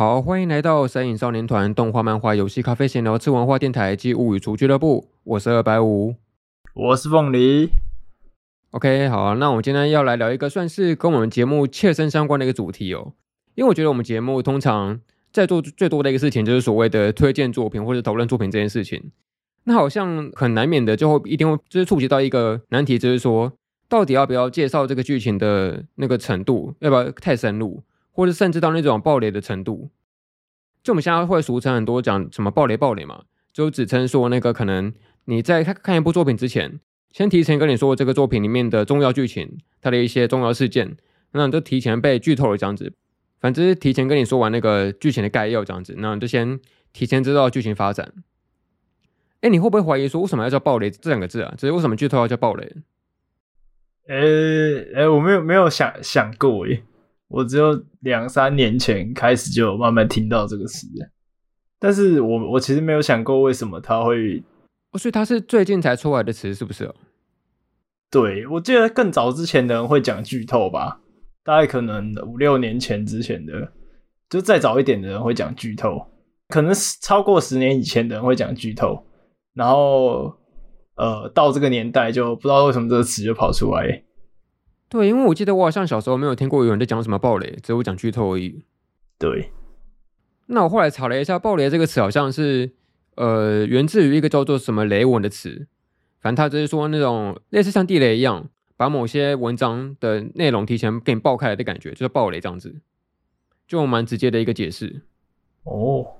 好，欢迎来到神影少年团动画、漫画、游戏、咖啡闲聊吃文化电台及物语厨俱乐部。我是二百五，我是凤梨。OK，好，那我们今天要来聊一个算是跟我们节目切身相关的一个主题哦。因为我觉得我们节目通常在做最多的一个事情，就是所谓的推荐作品或者讨论作品这件事情。那好像很难免的，就会一定会就是触及到一个难题，就是说到底要不要介绍这个剧情的那个程度，要不要太深入？或者甚至到那种爆雷的程度，就我们现在会俗称很多讲什么爆雷爆雷嘛，就只称说那个可能你在看看一部作品之前，先提前跟你说这个作品里面的重要剧情，它的一些重要事件，那你就提前被剧透了这样子，反正提前跟你说完那个剧情的概要这样子，那你就先提前知道剧情发展。哎，你会不会怀疑说为什么要叫爆雷这两个字啊？只是为什么剧透要叫爆雷？呃，哎，我没有没有想想过耶。我只有两三年前开始就慢慢听到这个词，但是我我其实没有想过为什么它会，所以它是最近才出来的词，是不是？对，我记得更早之前的人会讲剧透吧，大概可能五六年前之前的，就再早一点的人会讲剧透，可能超过十年以前的人会讲剧透，然后呃，到这个年代就不知道为什么这个词就跑出来。对，因为我记得我好像小时候没有听过有人在讲什么暴雷，只有讲剧透而已。对，那我后来查了一下，暴雷这个词好像是呃源自于一个叫做什么雷文的词，反正他就是说那种类似像地雷一样，把某些文章的内容提前给你爆开来的感觉，就是暴雷这样子，就蛮直接的一个解释。哦，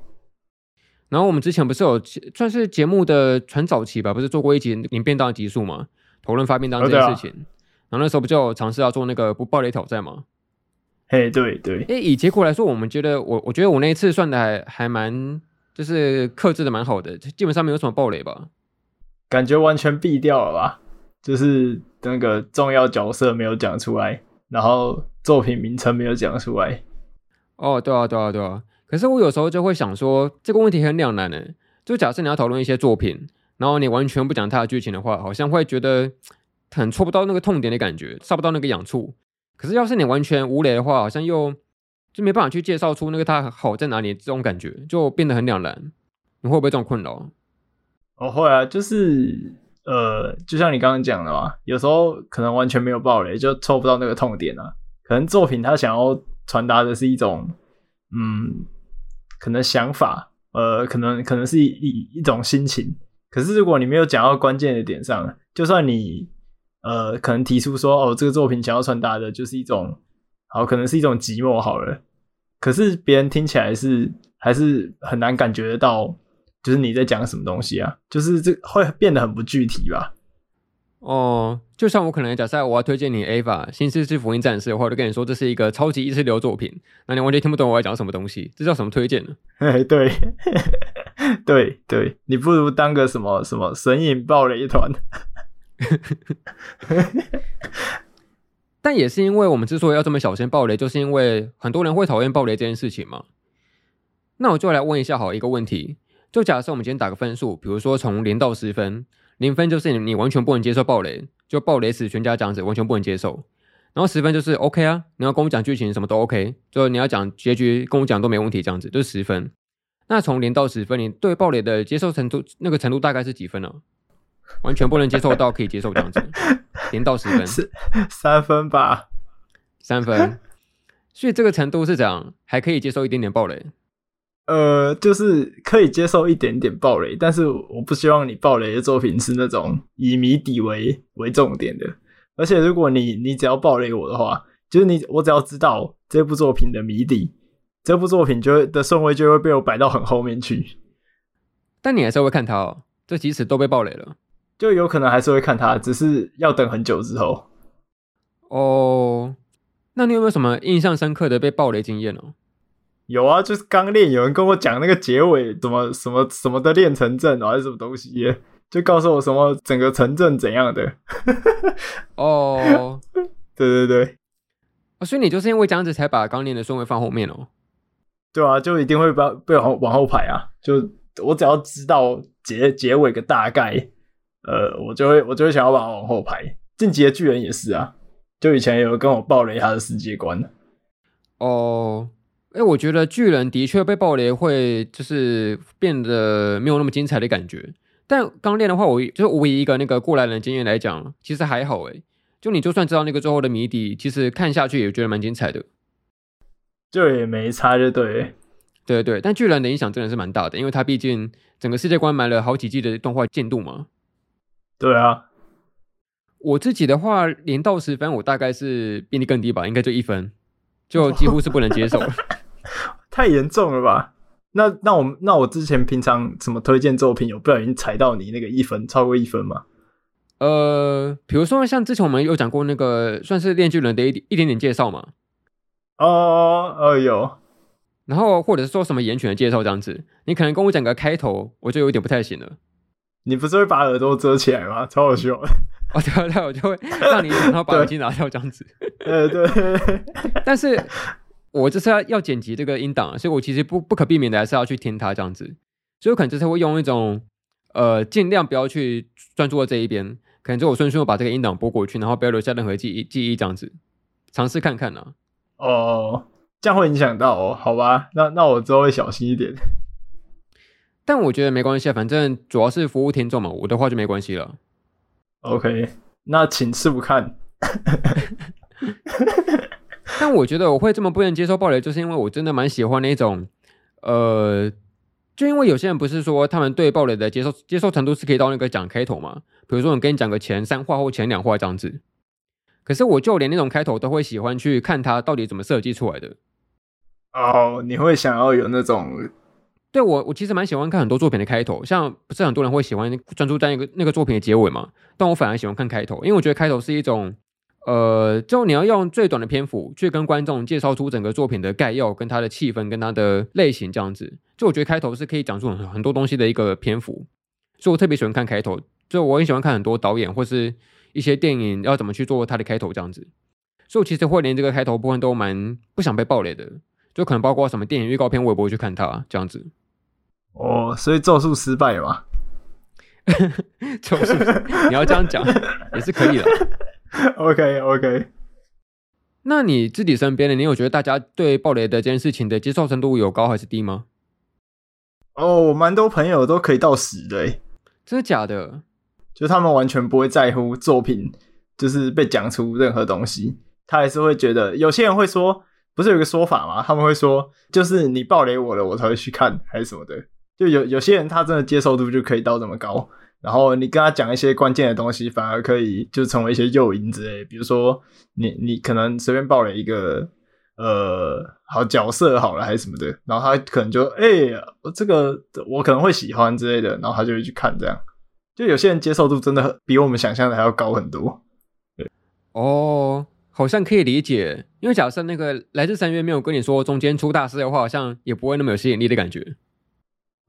然后我们之前不是有算是节目的传早期吧，不是做过一集领便当的集数嘛，讨论发便当这件事情。哦然后那时候不就尝试要做那个不暴雷挑战吗？嘿，对对。诶，以结果来说，我们觉得我我觉得我那一次算的还还蛮，就是克制的蛮好的，基本上没有什么暴雷吧。感觉完全避掉了吧？就是那个重要角色没有讲出来，然后作品名称没有讲出来。哦，对啊，对啊，对啊。可是我有时候就会想说，这个问题很两难呢。就假设你要讨论一些作品，然后你完全不讲它的剧情的话，好像会觉得。很戳不到那个痛点的感觉，杀不到那个痒处。可是要是你完全无雷的话，好像又就没办法去介绍出那个它好在哪里，这种感觉就变得很两难。你会不会这种困扰？我会啊，就是呃，就像你刚刚讲的嘛，有时候可能完全没有爆雷，就戳不到那个痛点啊。可能作品它想要传达的是一种，嗯，可能想法，呃，可能可能是一一种心情。可是如果你没有讲到关键的点上，就算你呃，可能提出说，哦，这个作品想要传达的就是一种，好，可能是一种寂寞好了。可是别人听起来是还是很难感觉得到，就是你在讲什么东西啊？就是这会变得很不具体吧？哦，就像我可能假设我要推荐你《Ava》新世纪福音战士的话，我就跟你说这是一个超级意识流作品，那你完全听不懂我要讲什么东西，这叫什么推荐呢？嘿，对，对对，你不如当个什么什么神隐爆雷团。但也是因为我们之所以要这么小心爆雷，就是因为很多人会讨厌爆雷这件事情嘛。那我就来问一下，好一个问题，就假设我们今天打个分数，比如说从零到十分，零分就是你你完全不能接受爆雷，就爆雷死全家这样子，完全不能接受。然后十分就是 OK 啊，你要跟我讲剧情什么都 OK，就你要讲结局跟我讲都没问题，这样子就是十分。那从零到十分，你对爆雷的接受程度那个程度大概是几分呢？完全不能接受到可以接受这样子，零到十分是，三分吧，三分。所以这个程度是讲还可以接受一点点暴雷，呃，就是可以接受一点点暴雷，但是我不希望你暴雷的作品是那种以谜底为为重点的。而且如果你你只要暴雷我的话，就是你我只要知道这部作品的谜底，这部作品就会的顺位就会被我摆到很后面去。但你还是会看它哦，这即使都被暴雷了。就有可能还是会看它，只是要等很久之后。哦，那你有没有什么印象深刻的被暴雷经验哦？有啊，就是刚练，有人跟我讲那个结尾怎么什么什么的练成阵，还是什么东西，就告诉我什么整个城镇怎样的。哦，对对对，哦，所以你就是因为这样子才把刚练的顺位放后面哦？对啊，就一定会把被往往后排啊。就我只要知道结结尾个大概。呃，我就会我就会想要把它往后排。进击的巨人也是啊，就以前有跟我爆雷他的世界观。哦，哎，我觉得巨人的确被爆雷会就是变得没有那么精彩的感觉。但刚练的话，我就是我以一个那个过来人的经验来讲，其实还好哎。就你就算知道那个最后的谜底，其实看下去也觉得蛮精彩的。就也没差，就对。对对，但巨人的影响真的是蛮大的，因为他毕竟整个世界观埋了好几季的动画进度嘛。对啊。我自己的话，零到十分，我大概是比你更低吧，应该就一分，就几乎是不能接受了。太严重了吧？那那我那我之前平常什么推荐作品，有不小心踩到你那个一分，超过一分吗？呃，比如说像之前我们有讲过那个算是链锯人的一一点点介绍嘛。哦哦有。然后或者是说什么岩犬的介绍这样子，你可能跟我讲个开头，我就有点不太行了。你不是会把耳朵遮起来吗？超好笑。哦对对，我就会让你然后把耳机拿掉这样子。呃对。但是。我这是要要剪辑这个音档，所以我其实不不可避免的还是要去听它这样子，所以我可能就是会用一种呃尽量不要去专注到这一边，可能就我顺顺把这个音档播过去，然后不要留下任何记忆记忆这样子，尝试看看呢、啊。哦，这样会影响到哦，好吧，那那我之后会小心一点。但我觉得没关系啊，反正主要是服务听众嘛，我的话就没关系了。OK，那请试不看。但我觉得我会这么不能接受暴雷，就是因为我真的蛮喜欢那种，呃，就因为有些人不是说他们对暴雷的接受接受程度是可以到那个讲开头嘛，比如说我跟你讲个前三话或前两话这样子，可是我就连那种开头都会喜欢去看它到底怎么设计出来的。哦，你会想要有那种？对我，我其实蛮喜欢看很多作品的开头，像不是很多人会喜欢专注在那个那个作品的结尾嘛，但我反而喜欢看开头，因为我觉得开头是一种。呃，就你要用最短的篇幅去跟观众介绍出整个作品的概要、跟它的气氛、跟它的类型这样子。就我觉得开头是可以讲出很很多东西的一个篇幅，所以我特别喜欢看开头。就我很喜欢看很多导演或是一些电影要怎么去做它的开头这样子。所以我其实会连这个开头部分都蛮不想被爆雷的，就可能包括什么电影预告片我也不会去看它这样子。哦，所以咒术失败了吗？咒术，你要这样讲 也是可以的。OK OK，那你自己身边的，你有觉得大家对暴雷的这件事情的接受程度有高还是低吗？哦，我蛮多朋友都可以到死的，诶，真的假的？就他们完全不会在乎作品，就是被讲出任何东西，他还是会觉得。有些人会说，不是有个说法吗？他们会说，就是你暴雷我了，我才会去看，还是什么的。就有有些人他真的接受度就可以到这么高。然后你跟他讲一些关键的东西，反而可以就成为一些诱因之类。比如说你，你可能随便报了一个呃好角色好了还是什么的，然后他可能就哎、欸，这个我可能会喜欢之类的，然后他就会去看这样。就有些人接受度真的比我们想象的还要高很多。对哦，好像可以理解，因为假设那个来自深渊没有跟你说中间出大事的话，好像也不会那么有吸引力的感觉。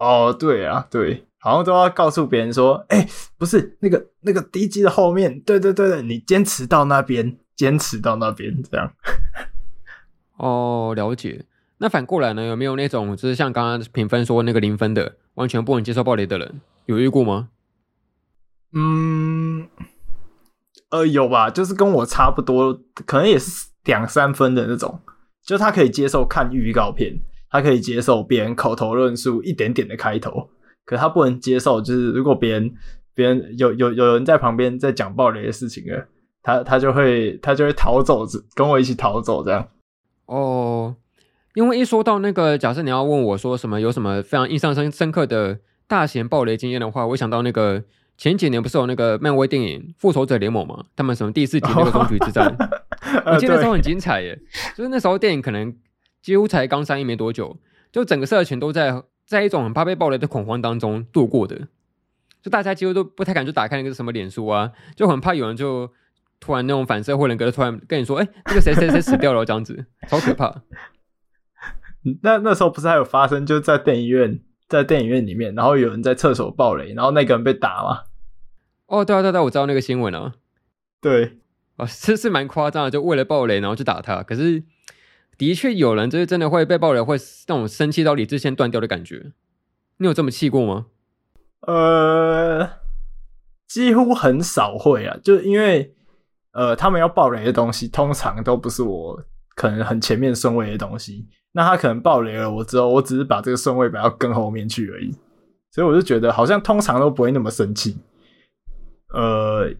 哦，对啊，对。好像都要告诉别人说，哎、欸，不是那个那个第一集的后面，对对对对，你坚持到那边，坚持到那边，这样。哦，了解。那反过来呢？有没有那种就是像刚刚评分说那个零分的，完全不能接受暴雷的人，有遇过吗？嗯，呃，有吧，就是跟我差不多，可能也是两三分的那种，就他可以接受看预告片，他可以接受别人口头论述一点点的开头。可他不能接受，就是如果别人别人有有有人在旁边在讲暴雷的事情了，他他就会他就会逃走，跟我一起逃走这样。哦，因为一说到那个，假设你要问我说什么有什么非常印象深深刻的大型暴雷经验的话，我想到那个前几年不是有那个漫威电影《复仇者联盟》嘛，他们什么第四集那个终局 之战，我记得那时候很精彩耶，就是那时候电影可能几乎才刚上映没多久，就整个社群都在。在一种很怕被暴雷的恐慌当中度过的，就大家几乎都不太敢去打开那个什么脸书啊，就很怕有人就突然那种反社会人格的突然跟你说，哎、欸，这个谁谁谁死掉了这样子，超可怕。那那时候不是还有发生，就在电影院，在电影院里面，然后有人在厕所暴雷，然后那个人被打嘛？哦，对啊，对啊，对啊，我知道那个新闻啊。对，哦，这是蛮夸张的，就为了暴雷然后去打他，可是。的确有人就是真的会被爆雷，会那种生气到理智线断掉的感觉。你有这么气过吗？呃，几乎很少会啊，就因为呃，他们要爆雷的东西，通常都不是我可能很前面顺位的东西，那他可能爆雷了我之后，我只是把这个顺位摆到更后面去而已，所以我就觉得好像通常都不会那么生气。呃，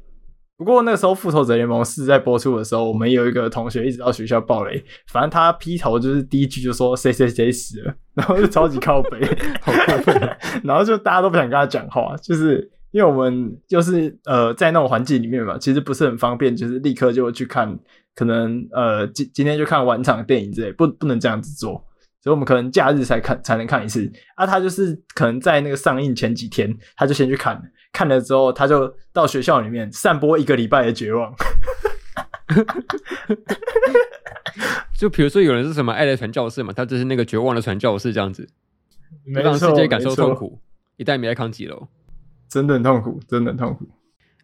不过那个时候《复仇者联盟四》在播出的时候，我们有一个同学一直到学校暴雷，反正他劈头就是第一句就说谁谁谁死了，然后就超级靠北，好过分，然后就大家都不想跟他讲话，就是。因为我们就是呃在那种环境里面嘛，其实不是很方便，就是立刻就会去看，可能呃今今天就看完场电影之类，不不能这样子做，所以我们可能假日才看才能看一次。啊，他就是可能在那个上映前几天，他就先去看，看了之后他就到学校里面散播一个礼拜的绝望。就比如说有人是什么爱的传教士嘛，他就是那个绝望的传教士这样子，让世界感受痛苦，一代米爱康几楼。真的很痛苦，真的很痛苦。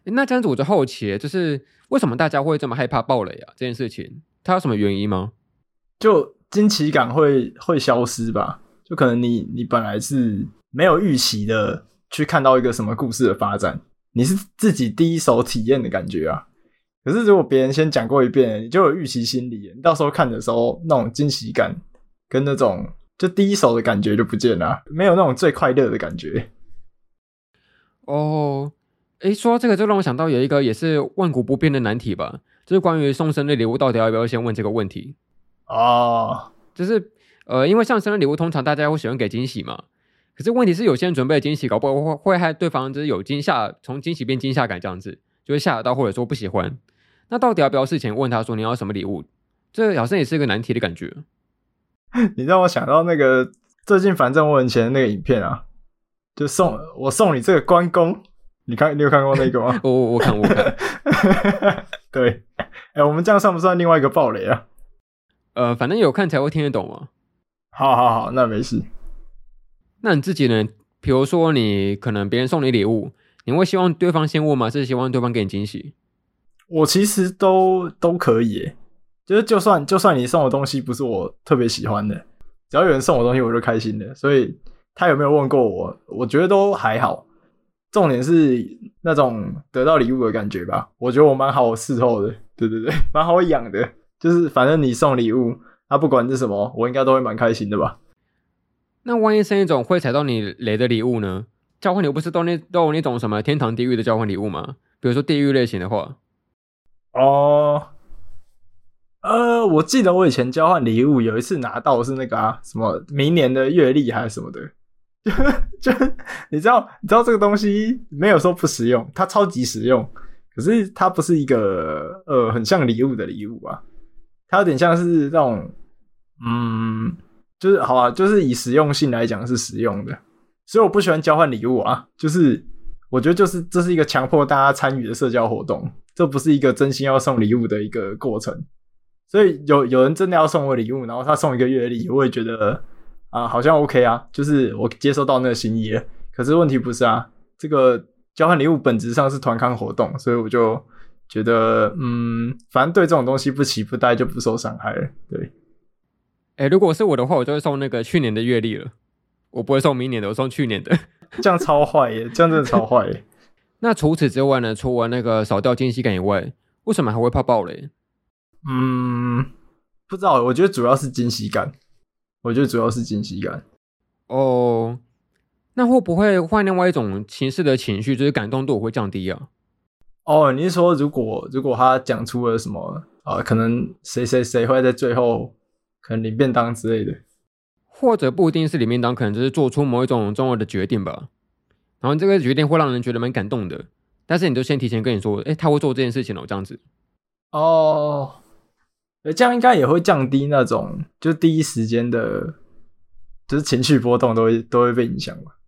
那这样子我就好奇，就是为什么大家会这么害怕暴雷啊？这件事情它有什么原因吗？就惊奇感会会消失吧？就可能你你本来是没有预期的去看到一个什么故事的发展，你是自己第一手体验的感觉啊。可是如果别人先讲过一遍，你就有预期心理，你到时候看的时候那种惊喜感跟那种就第一手的感觉就不见了，没有那种最快乐的感觉。哦，诶，说到这个，就让我想到有一个也是万古不变的难题吧，就是关于送生日礼物到底要不要先问这个问题哦，就是呃，因为像生日礼物通常大家会喜欢给惊喜嘛，可是问题是有些人准备的惊喜搞不好会会害对方就是有惊吓，从惊喜变惊吓感这样子，就会吓到或者说不喜欢。那到底要不要事前问他说你要什么礼物？这好像也是一个难题的感觉。你让我想到那个最近反正我很前的那个影片啊。就送我送你这个关公，你看你有看过那个吗？我我我看我看，对，哎、欸，我们这样算不算另外一个暴雷啊？呃，反正有看才会听得懂嘛。好好好，那没事。那你自己呢？比如说你可能别人送你礼物，你会希望对方先问吗？是希望对方给你惊喜？我其实都都可以，就是就算就算你送的东西不是我特别喜欢的，只要有人送我东西，我就开心的，所以。他有没有问过我？我觉得都还好。重点是那种得到礼物的感觉吧。我觉得我蛮好伺候的，对对对，蛮好养的。就是反正你送礼物，他、不管是什么，我应该都会蛮开心的吧。那万一是一种会踩到你雷的礼物呢？交换礼物不是都那都有那种什么天堂地狱的交换礼物吗？比如说地狱类型的话。哦，呃，我记得我以前交换礼物有一次拿到是那个啊，什么明年的月历还是什么的。就你知道，你知道这个东西没有说不实用，它超级实用。可是它不是一个呃很像礼物的礼物啊，它有点像是那种嗯，就是好啊，就是以实用性来讲是实用的。所以我不喜欢交换礼物啊，就是我觉得就是这是一个强迫大家参与的社交活动，这不是一个真心要送礼物的一个过程。所以有有人真的要送我礼物，然后他送一个月历，我也觉得。啊，好像 OK 啊，就是我接收到那个心意了。可是问题不是啊，这个交换礼物本质上是团康活动，所以我就觉得，嗯，反正对这种东西不期不待就不受伤害了。对，哎、欸，如果是我的话，我就会送那个去年的月历了，我不会送明年的，我送去年的。这样超坏耶，这样真的超坏耶。那除此之外呢？除了那个少掉惊喜感以外，为什么还会怕爆雷？嗯，不知道，我觉得主要是惊喜感。我觉得主要是惊喜感哦，那会不会换另外一种形式的情绪，就是感动度会降低啊？哦，你是说如果如果他讲出了什么啊、呃，可能谁谁谁会在最后可能领便当之类的，或者不一定是领便当，可能就是做出某一种重要的决定吧。然后这个决定会让人觉得蛮感动的，但是你就先提前跟你说，哎，他会做这件事情哦，这样子哦。这样应该也会降低那种，就第一时间的，就是情绪波动都会都会被影响吧？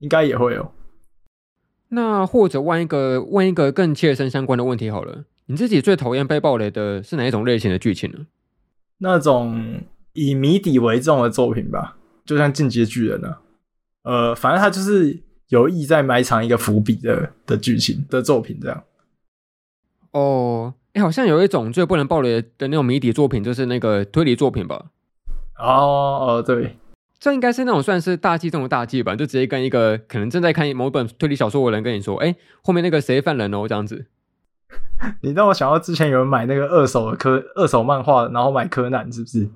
应该也会哦。那或者问一个问一个更切身相关的问题好了，你自己最讨厌被暴雷的是哪一种类型的剧情呢？那种以谜底为重的作品吧，就像《进击的巨人》啊，呃，反正他就是有意在埋藏一个伏笔的的剧情的作品这样。哦。欸、好像有一种最不能暴雷的那种谜底作品，就是那个推理作品吧？哦哦，对，这应该是那种算是大忌中的大忌吧？就直接跟一个可能正在看某本推理小说的人跟你说：“哎、欸，后面那个谁犯人哦？”这样子。你让我想到之前有人买那个二手的柯二手漫画，然后买柯南，是不是？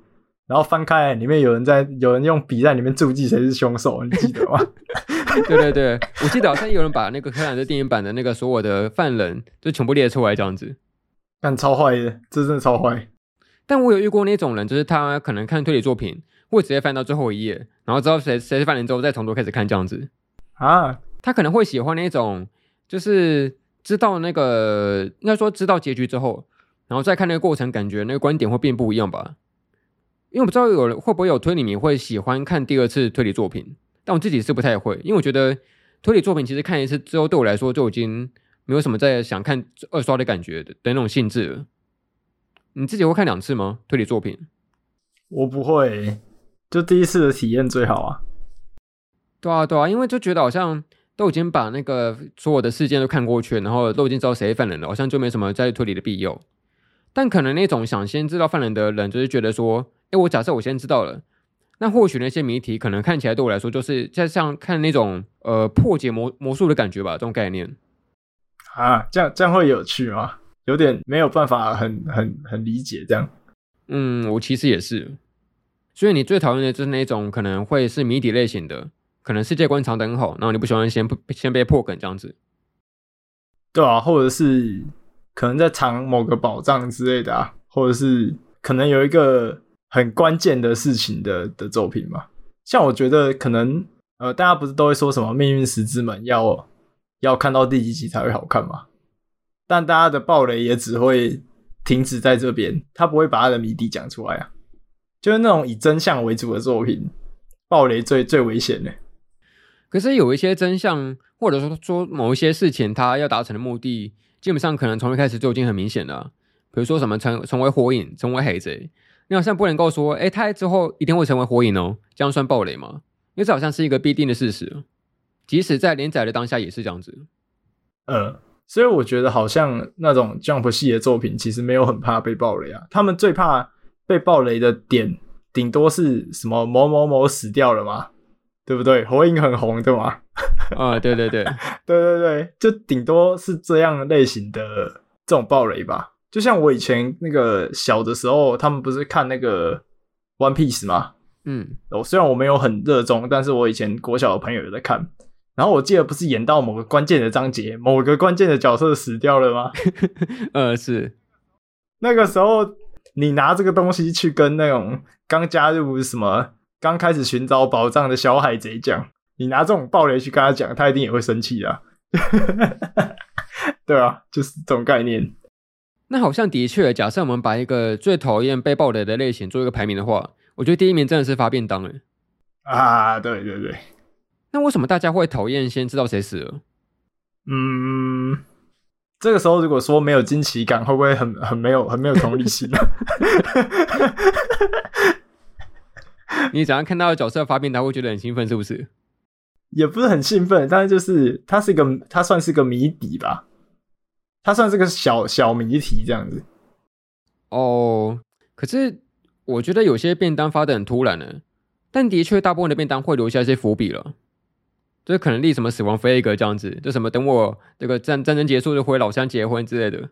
然后翻开来，里面有人在有人用笔在里面注记谁是凶手，你记得吗？对对对，我记得好像有人把那个柯南的电影版的那个所有的犯人就全部列出来这样子，干超坏的，这真的超坏。但我有遇过那种人，就是他可能看推理作品，会直接翻到最后一页，然后知道谁谁是犯人之后，再从头开始看这样子啊。他可能会喜欢那种，就是知道那个应该说知道结局之后，然后再看那个过程，感觉那个观点会变不一样吧。因为我不知道有人会不会有推理迷会喜欢看第二次推理作品，但我自己是不太会，因为我觉得推理作品其实看一次之后，对我来说就已经没有什么再想看二刷的感觉的的那种性质了。你自己会看两次吗？推理作品？我不会，就第一次的体验最好啊。对啊，对啊，因为就觉得好像都已经把那个所有的事件都看过去，然后都已经知道谁犯人了，好像就没什么再推理的必要。但可能那种想先知道犯人的人，就是觉得说。哎，我假设我先知道了，那或许那些谜题可能看起来对我来说就是在像看那种呃破解魔魔术的感觉吧，这种概念啊，这样这样会有趣吗？有点没有办法很很很理解这样。嗯，我其实也是。所以你最讨厌的就是那种可能会是谜底类型的，可能世界观藏得很好，然后你不喜欢先先被破梗这样子。对啊，或者是可能在藏某个宝藏之类的啊，或者是可能有一个。很关键的事情的的作品嘛，像我觉得可能呃，大家不是都会说什么《命运石之门》要要看到第几集才会好看嘛？但大家的暴雷也只会停止在这边，他不会把他的谜底讲出来啊。就是那种以真相为主的作品，暴雷最最危险的。可是有一些真相，或者说说某一些事情，他要达成的目的，基本上可能从一开始就已经很明显了。比如说什么成成为火影，成为海贼。你好像不能够说，哎，他之后一定会成为火影哦，这样算暴雷吗？因为这好像是一个必定的事实，即使在连载的当下也是这样子。呃，所以我觉得好像那种 Jump 系的作品其实没有很怕被暴雷啊，他们最怕被暴雷的点，顶多是什么某某某死掉了嘛，对不对？火影很红的嘛。啊，对对对，对对对，就顶多是这样类型的这种暴雷吧。就像我以前那个小的时候，他们不是看那个《One Piece》吗？嗯，我虽然我没有很热衷，但是我以前国小的朋友有在看。然后我记得不是演到某个关键的章节，某个关键的角色死掉了吗？呃，是。那个时候，你拿这个东西去跟那种刚加入什么、刚开始寻找宝藏的小海贼讲，你拿这种暴雷去跟他讲，他一定也会生气啊。对啊，就是这种概念。那好像的确，假设我们把一个最讨厌被暴雷的类型做一个排名的话，我觉得第一名真的是发便当诶。啊，对对对。那为什么大家会讨厌先知道谁死了？嗯，这个时候如果说没有惊奇感，会不会很很没有很没有同理心呢？你早上看到角色发病，他，会觉得很兴奋，是不是？也不是很兴奋，但是就是它是一个，它算是个谜底吧。它算是个小小谜题这样子哦，可是我觉得有些便当发的很突然呢，但的确大部分的便当会留下一些伏笔了，就是可能立什么死亡飞一个这样子，就什么等我这个战战争结束就回老乡结婚之类的，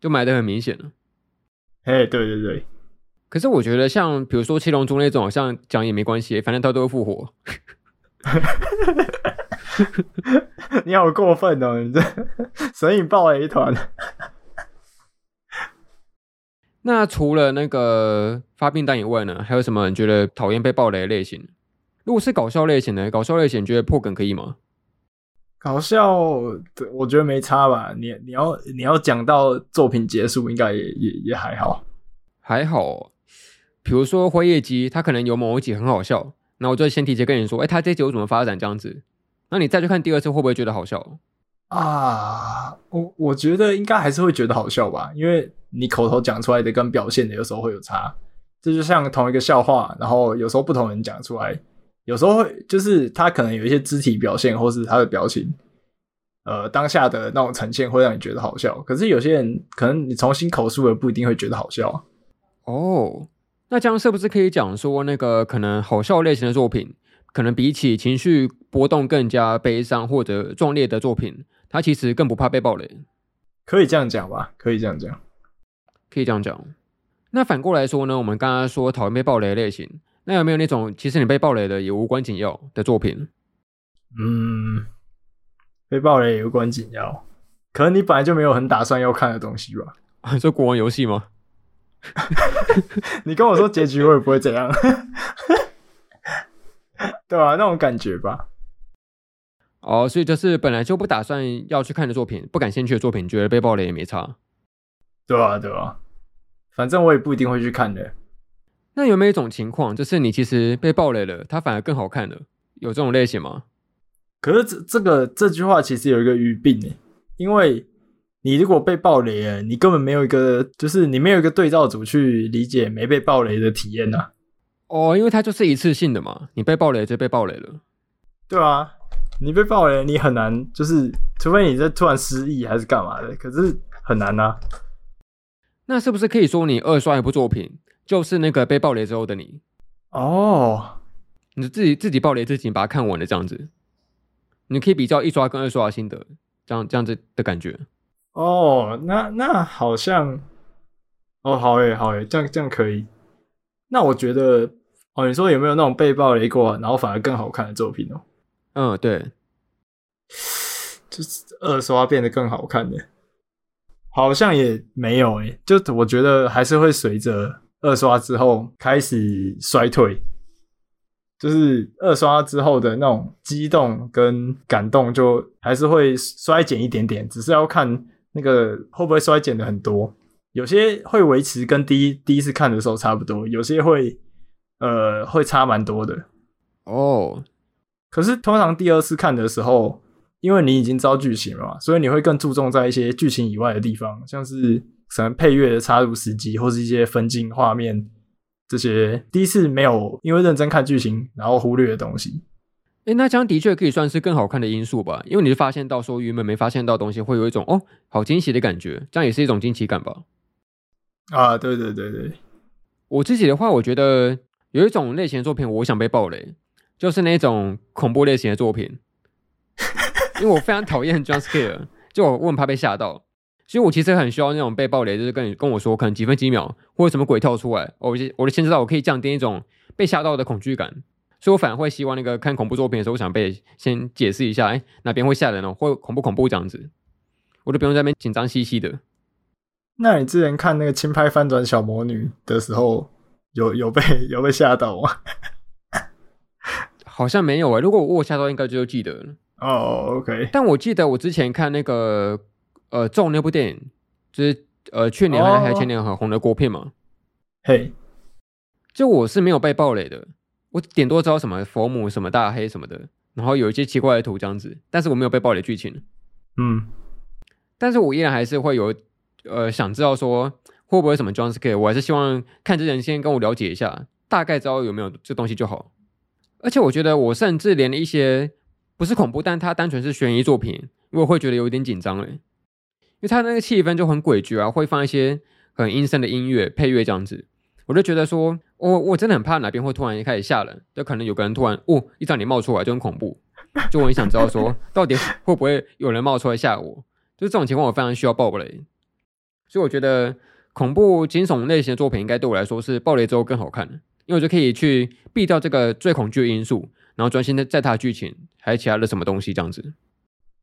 就埋的很明显了。哎，对对对，可是我觉得像比如说七龙珠那种，好像讲也没关系，反正他都会复活。你好过分哦！你这 神影爆雷团。那除了那个发便当以外呢，还有什么你觉得讨厌被爆雷的类型？如果是搞笑类型的，搞笑类型你觉得破梗可以吗？搞笑，我觉得没差吧。你你要你要讲到作品结束，应该也也也还好，还好。比如说灰夜姬，他可能有某一集很好笑，那我就先提前跟你说，哎、欸，他这集有怎么发展这样子。那你再去看第二次，会不会觉得好笑啊？我我觉得应该还是会觉得好笑吧，因为你口头讲出来的跟表现的有时候会有差。这就像同一个笑话，然后有时候不同人讲出来，有时候会就是他可能有一些肢体表现，或是他的表情，呃，当下的那种呈现会让你觉得好笑。可是有些人可能你重新口述了，不一定会觉得好笑。哦，那这样是不是可以讲说，那个可能好笑类型的作品？可能比起情绪波动更加悲伤或者壮烈的作品，它其实更不怕被暴雷。可以这样讲吧？可以这样讲，可以这样讲。那反过来说呢？我们刚刚说讨厌被暴雷的类型，那有没有那种其实你被暴雷的也无关紧要的作品？嗯，被暴雷也无关紧要，可能你本来就没有很打算要看的东西吧？你 说国王游戏吗？你跟我说结局会不会怎样？对啊，那种感觉吧。哦，所以就是本来就不打算要去看的作品，不感兴趣的作品，觉得被暴雷也没差。对啊，对啊，反正我也不一定会去看的。那有没有一种情况，就是你其实被暴雷了，它反而更好看了？有这种类型吗？可是这这个这句话其实有一个语病诶，因为你如果被暴雷了，你根本没有一个，就是你没有一个对照组去理解没被暴雷的体验呐。哦，因为它就是一次性的嘛，你被暴雷就被暴雷了。对啊。你被暴雷，你很难，就是除非你在突然失忆还是干嘛的，可是很难呐、啊。那是不是可以说你二刷一部作品，就是那个被暴雷之后的你？哦，你自己自己暴雷自己把它看完了这样子，你可以比较一刷跟二刷的心得，这样这样子的感觉。哦，那那好像，哦，好诶，好诶，这样这样可以。那我觉得，哦，你说有没有那种被爆雷过，然后反而更好看的作品哦？嗯，对，就是二刷变得更好看的，好像也没有诶，就我觉得还是会随着二刷之后开始衰退，就是二刷之后的那种激动跟感动就还是会衰减一点点，只是要看那个会不会衰减的很多，有些会维持跟第一第一次看的时候差不多，有些会呃会差蛮多的哦。可是通常第二次看的时候，因为你已经知道剧情了嘛，所以你会更注重在一些剧情以外的地方，像是什么配乐的插入时机，或是一些分镜画面这些第一次没有因为认真看剧情然后忽略的东西。诶，那这样的确可以算是更好看的因素吧？因为你是发现到说原本没发现到的东西，会有一种哦好惊喜的感觉，这样也是一种惊奇感吧？啊，对对对对，我自己的话，我觉得有一种类型的作品，我想被暴雷。就是那种恐怖类型的作品，因为我非常讨厌 jump scare，就我很怕被吓到，所以我其实很需要那种被暴雷，就是跟你跟我说可能几分几秒或者什么鬼跳出来，我就我就先知道我可以降低一种被吓到的恐惧感，所以我反而会希望那个看恐怖作品的时候，我想被先解释一下，哎，哪边会吓人哦，或恐不恐怖这样子，我就不用在那边紧张兮兮的。那你之前看那个轻拍翻转小魔女的时候，有有被 有被吓到吗？好像没有哎、欸，如果我我下周应该就记得了。哦、oh,，OK。但我记得我之前看那个呃咒那部电影，就是呃去年还还前年很红的国片嘛。嘿，oh. 就我是没有被暴雷的，我顶多知道什么佛母什么大黑什么的，然后有一些奇怪的图这样子，但是我没有被暴雷剧情。嗯，但是我依然还是会有呃想知道说会不会什么 jump scare，我还是希望看之前先跟我了解一下，大概知道有没有这东西就好。而且我觉得，我甚至连一些不是恐怖，但它单纯是悬疑作品，我会觉得有点紧张嘞，因为它那个气氛就很诡谲啊，会放一些很阴森的音乐配乐这样子，我就觉得说，我我真的很怕哪边会突然一开始吓人，就可能有个人突然哦一张脸冒出来就很恐怖，就我很想知道说，到底会不会有人冒出来吓我，就是这种情况我非常需要爆雷，所以我觉得恐怖惊悚类型的作品应该对我来说是暴雷之后更好看的。因为我就可以去避掉这个最恐惧的因素，然后专心在在它的剧情，还有其他的什么东西这样子。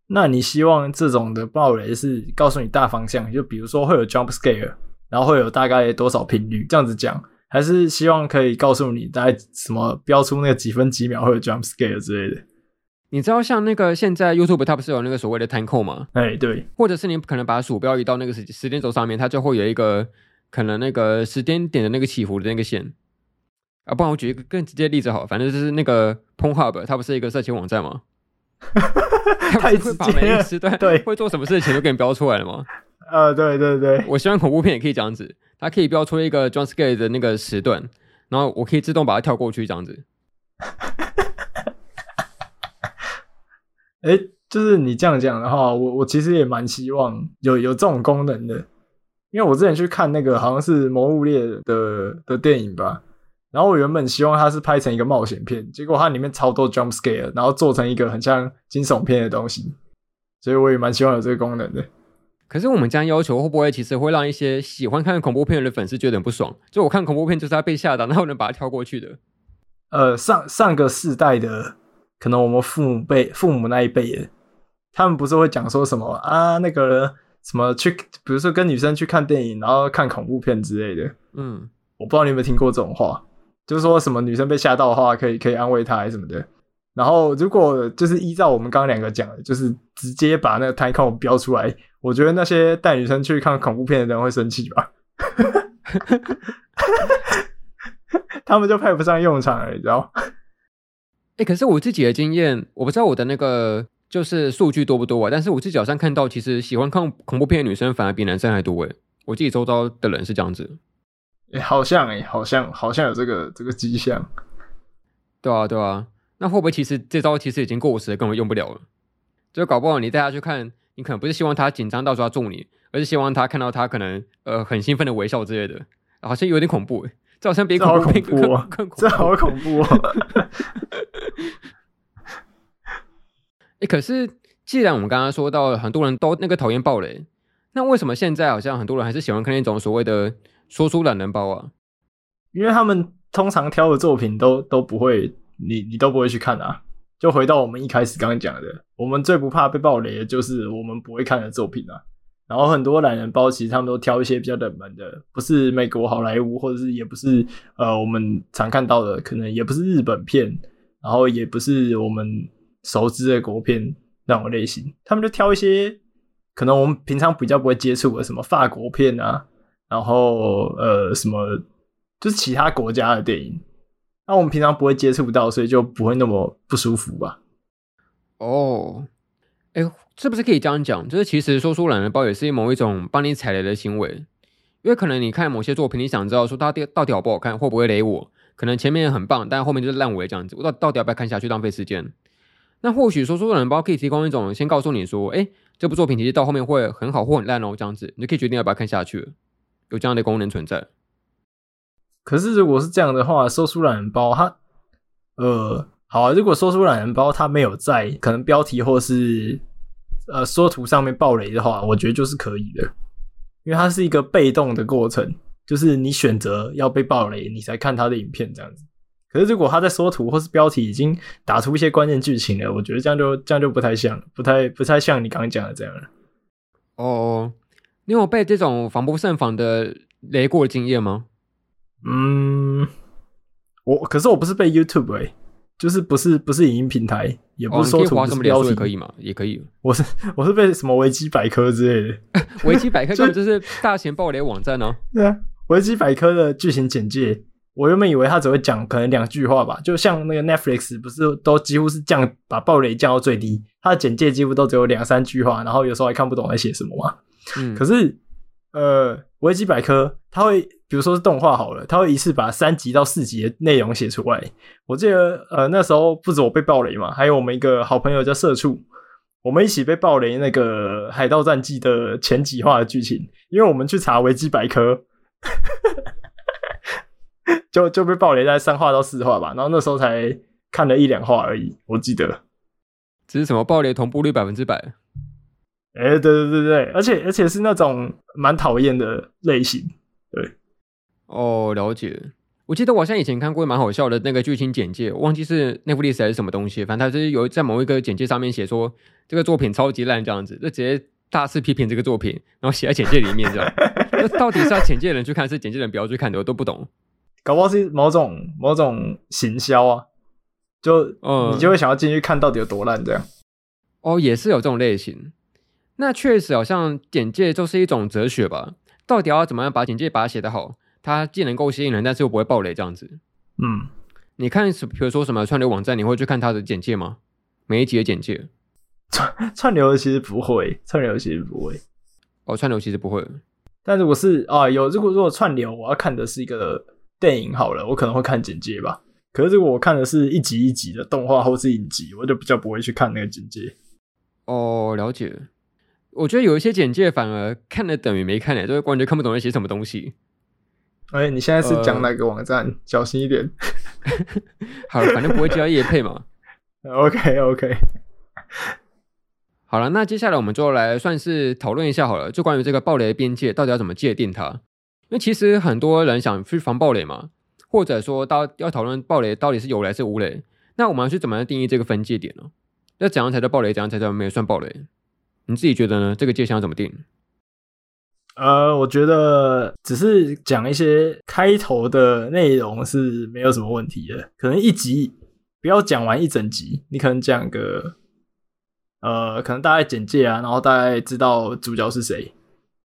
那你希望这种的暴雷是告诉你大方向，就比如说会有 jump scare，然后会有大概多少频率这样子讲，还是希望可以告诉你大概什么标出那个几分几秒或者 jump scare 之类的？你知道像那个现在 YouTube 它不是有那个所谓的 time code 吗？哎，对，或者是你可能把鼠标移到那个时时间轴上面，它就会有一个可能那个时间点的那个起伏的那个线。啊，不然我举一个更直接的例子好，反正就是那个 Pornhub，它不是一个色情网站吗？太直接了。每个时段对，会做什么事情都给你标出来了吗？呃，对对对，我希望恐怖片也可以这样子，它可以标出一个 jump scare 的那个时段，然后我可以自动把它跳过去这样子。哎、欸，就是你这样讲的话，我我其实也蛮希望有有这种功能的，因为我之前去看那个好像是《魔物猎》的的电影吧。然后我原本希望它是拍成一个冒险片，结果它里面超多 jump scare，然后做成一个很像惊悚片的东西，所以我也蛮希望有这个功能的。可是我们这样要求，会不会其实会让一些喜欢看恐怖片的粉丝觉得很不爽？就我看恐怖片就是要被吓到，然后能把它跳过去的。呃，上上个世代的，可能我们父母辈、父母那一辈的，他们不是会讲说什么啊？那个什么去，比如说跟女生去看电影，然后看恐怖片之类的。嗯，我不知道你有没有听过这种话，就是说什么女生被吓到的话，可以可以安慰她，还是什么的。然后，如果就是依照我们刚刚两个讲的，就是直接把那个 time count 标出来，我觉得那些带女生去看恐怖片的人会生气吧？他们就派不上用场了，你知道？哎、欸，可是我自己的经验，我不知道我的那个就是数据多不多啊。但是我自己好像看到，其实喜欢看恐怖片的女生反而比男生还多哎。我自己周遭的人是这样子。哎、欸，好像哎、欸，好像好像有这个这个迹象。对啊，对啊。那会不会其实这招其实已经过时了，根本用不了了？就搞不好你带他去看，你可能不是希望他紧张到时候要揍你，而是希望他看到他可能呃很兴奋的微笑之类的，好像有点恐怖，这好像比恐怖更恐怖，更恐怖，这好恐怖哦！哎，可是既然我们刚刚说到很多人都那个讨厌暴雷，那为什么现在好像很多人还是喜欢看那种所谓的说书懒人包啊？因为他们通常挑的作品都都不会。你你都不会去看啊？就回到我们一开始刚刚讲的，我们最不怕被暴雷的就是我们不会看的作品啊。然后很多懒人包其实他们都挑一些比较冷门的，不是美国好莱坞，或者是也不是呃我们常看到的，可能也不是日本片，然后也不是我们熟知的国片那种类型，他们就挑一些可能我们平常比较不会接触的，什么法国片啊，然后呃什么就是其他国家的电影。那我们平常不会接触不到，所以就不会那么不舒服吧？哦，哎，是不是可以这样讲？就是其实说书懒人包也是某一种帮你踩雷的行为，因为可能你看某些作品，你想知道说它到底好不好看，会不会雷我？可能前面很棒，但后面就是烂尾这样子，我到到底要不要看下去，浪费时间？那或许说书懒人包可以提供一种先告诉你说，哎，这部作品其实到后面会很好或很烂哦，这样子你就可以决定要不要看下去，有这样的功能存在。可是，如果是这样的话，说书懒人包它，呃，好。如果说书懒人包它没有在可能标题或是呃说图上面爆雷的话，我觉得就是可以的，因为它是一个被动的过程，就是你选择要被爆雷，你才看他的影片这样子。可是，如果他在说图或是标题已经打出一些关键剧情了，我觉得这样就这样就不太像，不太不太像你刚刚讲的这样了。哦，你有被这种防不胜防的雷过经验吗？嗯，我可是我不是被 YouTube 哎、欸，就是不是不是影音平台，也不是说图什么标题可以吗？也可以。我是我是被什么维基百科之类的，维基百科 根本就是大型爆雷网站哦。对啊，维基百科的剧情简介，我原本以为他只会讲可能两句话吧，就像那个 Netflix 不是都几乎是降把爆雷降到最低，它的简介几乎都只有两三句话，然后有时候还看不懂在写什么嘛。嗯，可是呃，维基百科它会。比如说是动画好了，他会一次把三集到四集的内容写出来。我记得，呃，那时候不止我被暴雷嘛，还有我们一个好朋友叫社畜，我们一起被暴雷那个《海盗战记》的前几话的剧情，因为我们去查维基百科，就就被暴雷在三话到四话吧。然后那时候才看了一两话而已，我记得。只是什么暴雷同步率百分之百？哎、欸，对对对对，而且而且是那种蛮讨厌的类型，对。哦，了解。我记得我好像以前看过蛮好笑的那个剧情简介，忘记是 Netflix 还是什么东西，反正他就是有在某一个简介上面写说这个作品超级烂这样子，就直接大肆批评这个作品，然后写在简介里面这样。那到底是要简介的人去看，是简介的人不要去看的，我都不懂。搞不好是某种某种行销啊，就嗯，你就会想要进去看到底有多烂这样。哦，也是有这种类型。那确实好像简介就是一种哲学吧？到底要怎么样把简介把它写得好？它既能够吸引人，但是又不会暴雷这样子。嗯，你看，比如说什么串流网站，你会去看它的简介吗？每一集的简介。串串流的其实不会，串流其实不会。哦，串流其实不会。但如果是啊，有如果如果串流，我要看的是一个电影好了，我可能会看简介吧。可是如果我看的是一集一集的动画或是影集，我就比较不会去看那个简介。哦，了解。我觉得有一些简介反而看了等于没看诶，就是完全看不懂在写什么东西。哎、欸，你现在是讲哪个网站？呃、小心一点。好了，反正不会接到叶配嘛。OK OK。好了，那接下来我们就来算是讨论一下好了，就关于这个暴雷的边界到底要怎么界定它？因为其实很多人想去防暴雷嘛，或者说到要讨论暴雷到底是有雷是无雷，那我们要去怎么样定义这个分界点呢？要怎样才叫暴雷？怎样才叫没有算暴雷？你自己觉得呢？这个界限要怎么定？呃，我觉得只是讲一些开头的内容是没有什么问题的，可能一集不要讲完一整集，你可能讲个。呃，可能大概简介啊，然后大概知道主角是谁，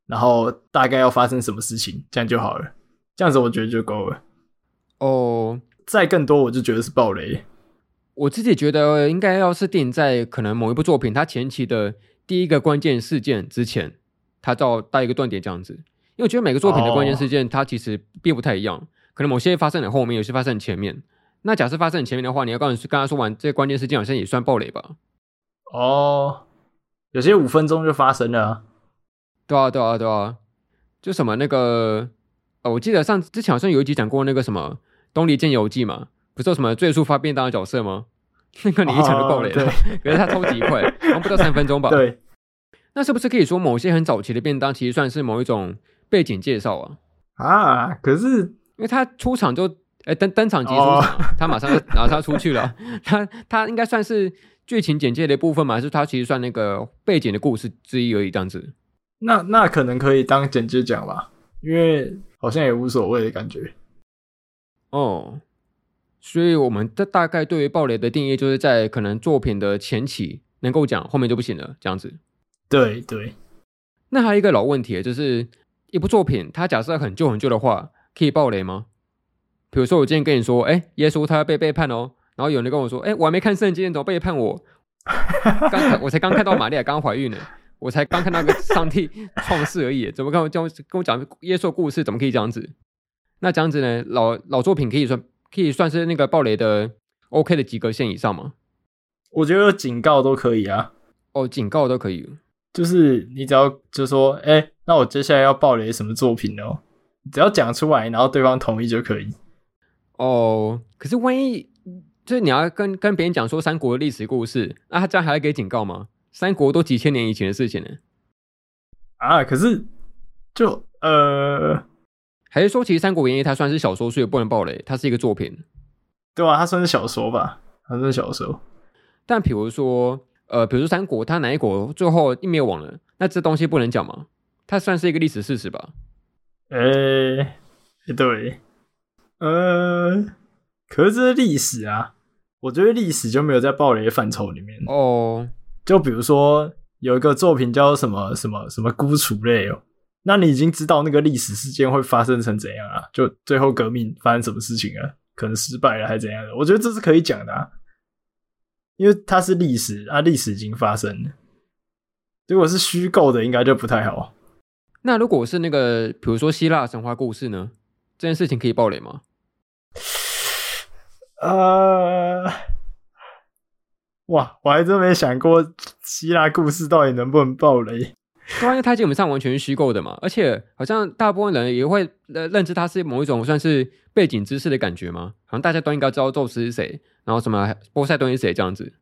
然后大概要发生什么事情，这样就好了。这样子我觉得就够了。哦，再更多我就觉得是暴雷。我自己觉得应该要是定在可能某一部作品它前期的第一个关键事件之前，它到带一个断点这样子。因为我觉得每个作品的关键事件它其实并不太一样，可能某些发生在后面，有些发生在前面。那假设发生在前面的话，你要刚刚刚刚说完这个关键事件，好像也算暴雷吧？哦，有些五分钟就发生了，对啊，对啊，对啊，就什么那个，哦，我记得上之前好像有一集讲过那个什么《东离剑游记》嘛，不是有什么最速发便当的角色吗？那个你一讲就爆雷了，可是他超级快，好像不到三分钟吧？对，那是不是可以说某些很早期的便当其实算是某一种背景介绍啊？啊，可是因为他出场就哎登登场即出场，哦、他马上就然后他出去了，他他应该算是。剧情简介的部分嘛，还是他其实算那个背景的故事之一而已，这样子。那那可能可以当简介讲吧，因为好像也无所谓的感觉。哦，所以我们的大概对于暴雷的定义，就是在可能作品的前期能够讲，后面就不行了，这样子。对对。那还有一个老问题，就是一部作品，它假设很旧很旧的话，可以爆雷吗？比如说我今天跟你说，哎、欸，耶稣他要被背叛哦。然后有人跟我说：“哎，我还没看圣经，怎么背叛我？刚我才刚看到玛利亚刚怀孕呢，我才刚看到个上帝创世而已，怎么跟我跟我跟我讲耶稣故事？怎么可以这样子？那这样子呢？老老作品可以算可以算是那个暴雷的 OK 的及格线以上吗？我觉得警告都可以啊。哦，警告都可以，就是你只要就说，哎，那我接下来要爆雷什么作品哦？只要讲出来，然后对方同意就可以。哦，可是万一……就是你要跟跟别人讲说三国的历史故事，那他这样还要给警告吗？三国都几千年以前的事情呢？啊，可是就呃，还是说其实《三国演义》它算是小说，所以不能爆雷，它是一个作品，对吧？它算是小说吧，它算是小说。但比如说，呃，比如说三国，它哪一国最后一灭亡了，那这东西不能讲吗？它算是一个历史事实吧？哎、欸，对，呃。可是这是历史啊，我觉得历史就没有在暴雷范畴里面哦。Oh. 就比如说有一个作品叫什么什么什么孤雏类哦，那你已经知道那个历史事件会发生成怎样啊？就最后革命发生什么事情啊？可能失败了还是怎样的？我觉得这是可以讲的啊，因为它是历史啊，历史已经发生了。如果是虚构的，应该就不太好。那如果是那个，比如说希腊神话故事呢？这件事情可以爆雷吗？呃，哇，我还真没想过希腊故事到底能不能爆雷。因为它基本上完全是虚构的嘛，而且好像大部分人也会呃认知它是某一种算是背景知识的感觉嘛，好像大家都应该知道宙斯是谁，然后什么波塞冬是谁这样子。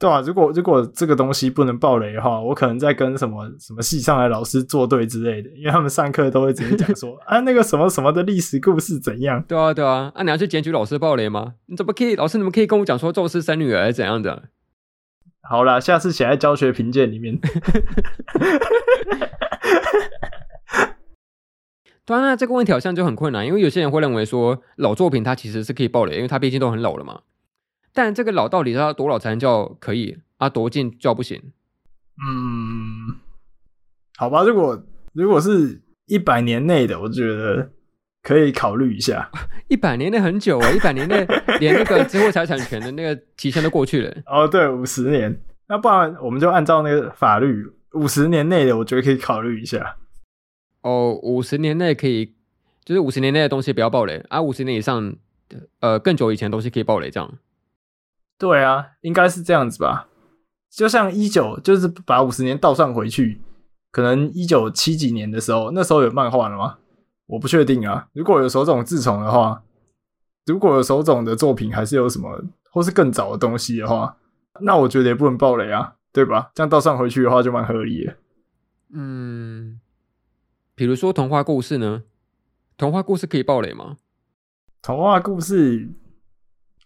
对啊，如果如果这个东西不能爆雷的话，我可能在跟什么什么系上的老师作对之类的，因为他们上课都会直接讲说 啊，那个什么什么的历史故事怎样？对啊，对啊，啊，你要去检举老师爆雷吗？你怎么可以？老师你们可以跟我讲说宙斯生女儿怎样的？好啦，下次写在教学评鉴里面。当然，这个问题好像就很困难，因为有些人会认为说老作品它其实是可以爆雷，因为它毕竟都很老了嘛。但这个老到底是要多老才能叫可以啊？多近叫不行？嗯，好吧，如果如果是一百年内的，我觉得可以考虑一下。一百年内很久啊，一百年内连那个知识财产权的那个期限都过去了。哦，对，五十年。那不然我们就按照那个法律，五十年内的，我觉得可以考虑一下。哦，五十年内可以，就是五十年内的东西不要爆雷啊，五十年以上，呃，更久以前的东西可以爆雷这样。对啊，应该是这样子吧。就像一九，就是把五十年倒算回去，可能一九七几年的时候，那时候有漫画了吗？我不确定啊。如果有手冢治虫的话，如果有手冢的作品还是有什么，或是更早的东西的话，那我觉得也不能爆雷啊。对吧？这样倒算回去的话，就蛮合理的。嗯，比如说童话故事呢？童话故事可以爆雷吗？童话故事，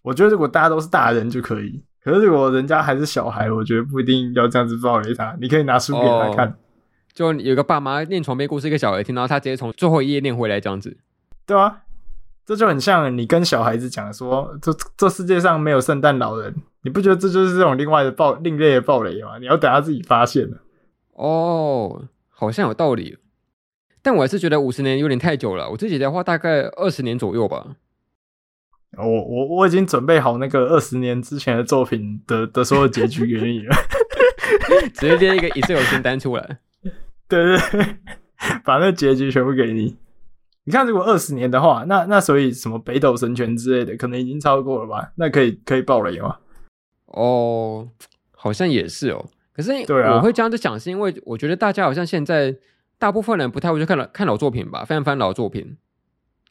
我觉得如果大家都是大人就可以。可是如果人家还是小孩，我觉得不一定要这样子爆雷他。你可以拿书给他看，哦、就有个爸妈念床边故事给小孩听，然后他直接从最后一页念回来，这样子。对啊，这就很像你跟小孩子讲说，这这世界上没有圣诞老人，你不觉得这就是这种另外的暴另类的暴雷吗？你要等他自己发现了。哦，好像有道理，但我还是觉得五十年有点太久了。我自己的话大概二十年左右吧。我我我已经准备好那个二十年之前的作品的的所有结局原因了，直接列一个 Excel 清单出来。对对对，把那结局全部给你。你看，如果二十年的话，那那所以什么北斗神拳之类的，可能已经超过了吧？那可以可以爆雷吗？哦，好像也是哦。可是，对啊，我会这样子想，是因为我觉得大家好像现在大部分人不太会去看老看老作品吧，翻翻老作品，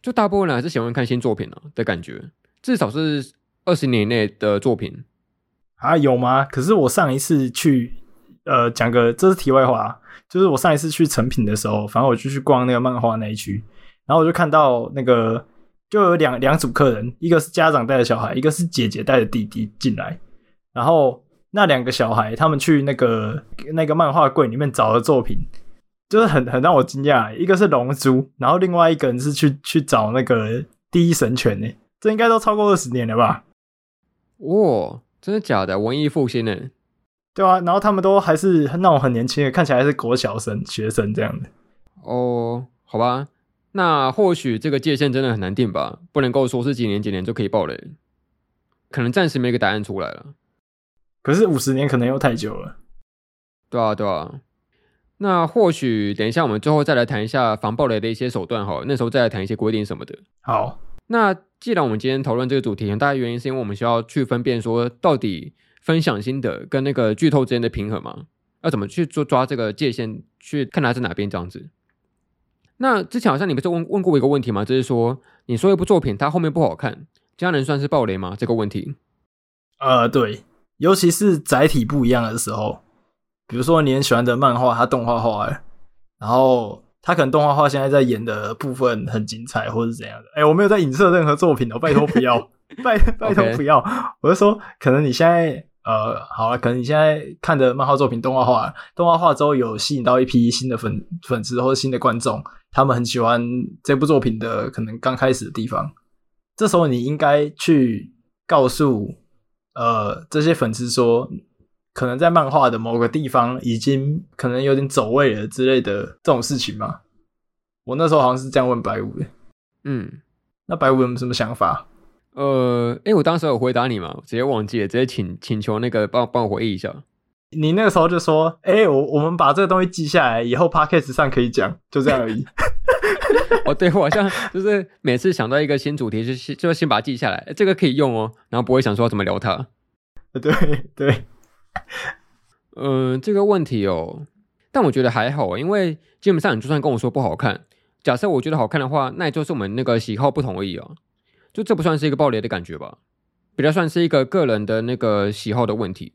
就大部分人还是喜欢看新作品了的感觉，至少是二十年以内的作品啊，有吗？可是我上一次去，呃，讲个这是题外话，就是我上一次去诚品的时候，反正我就去逛那个漫画那一区，然后我就看到那个就有两两组客人，一个是家长带着小孩，一个是姐姐带着弟弟进来，然后。那两个小孩，他们去那个那个漫画柜里面找的作品，就是很很让我惊讶。一个是《龙珠》，然后另外一个人是去去找那个《第一神拳》呢。这应该都超过二十年了吧？哇，真的假的？文艺复兴呢？对啊，然后他们都还是那种很年轻的，看起来是国小生、学生这样的。哦，好吧，那或许这个界限真的很难定吧？不能够说是几年几年就可以爆雷，可能暂时没个答案出来了。可是五十年可能又太久了，对啊，对啊。那或许等一下我们最后再来谈一下防爆雷的一些手段哈，那时候再来谈一些规定什么的。好，那既然我们今天讨论这个主题，很大的原因是因为我们需要去分辨说，到底分享心得跟那个剧透之间的平衡嘛，要怎么去做抓这个界限，去看它是哪边这样子。那之前好像你不是问问过我一个问题吗？就是说，你说一部作品它后面不好看，这样能算是暴雷吗？这个问题。呃，对。尤其是载体不一样的时候，比如说你很喜欢的漫画，它动画化了，然后它可能动画化现在在演的部分很精彩，或者是怎样的。哎、欸，我没有在影射任何作品哦，拜托不要，拜拜托不要。我是说，可能你现在呃，好了，可能你现在看的漫画作品动画化，动画化之后有吸引到一批新的粉粉丝或者新的观众，他们很喜欢这部作品的可能刚开始的地方，这时候你应该去告诉。呃，这些粉丝说，可能在漫画的某个地方已经可能有点走位了之类的这种事情嘛？我那时候好像是这样问白五的。嗯，那白五有没有什么想法？呃，诶，我当时有回答你吗？直接忘记了，直接请请求那个帮帮我回忆一下。你那个时候就说，诶，我我们把这个东西记下来，以后 Podcast 上可以讲，就这样而已。哦，对，我好像就是每次想到一个新主题，就先就先把它记下来，这个可以用哦，然后不会想说怎么聊它。对对，嗯、呃，这个问题哦，但我觉得还好，因为基本上你就算跟我说不好看，假设我觉得好看的话，那也就是我们那个喜好不同而已哦，就这不算是一个暴雷的感觉吧，比较算是一个个人的那个喜好的问题。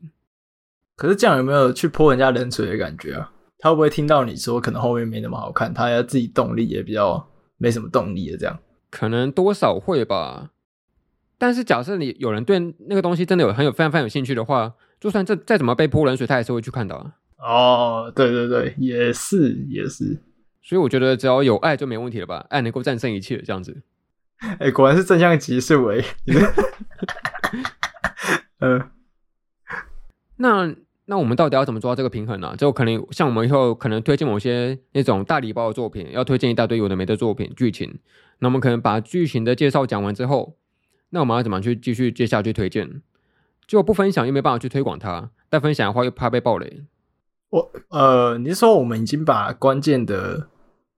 可是这样有没有去泼人家冷水的感觉啊？他会不会听到你说可能后面没那么好看，他要自己动力也比较没什么动力的这样？可能多少会吧。但是假设你有人对那个东西真的有很有非常非常有兴趣的话，就算这再怎么被泼冷水，他还是会去看到。哦，对对对，也是也是。所以我觉得只要有爱就没问题了吧？爱能够战胜一切，这样子。哎、欸，果然是正向级数哎。嗯、呃，那。那我们到底要怎么抓这个平衡呢、啊？就可能像我们以后可能推荐某些那种大礼包的作品，要推荐一大堆有的没的作品剧情。那我们可能把剧情的介绍讲完之后，那我们要怎么去继续接下去推荐？就不分享又没办法去推广它，但分享的话又怕被爆雷。我呃，你是说我们已经把关键的，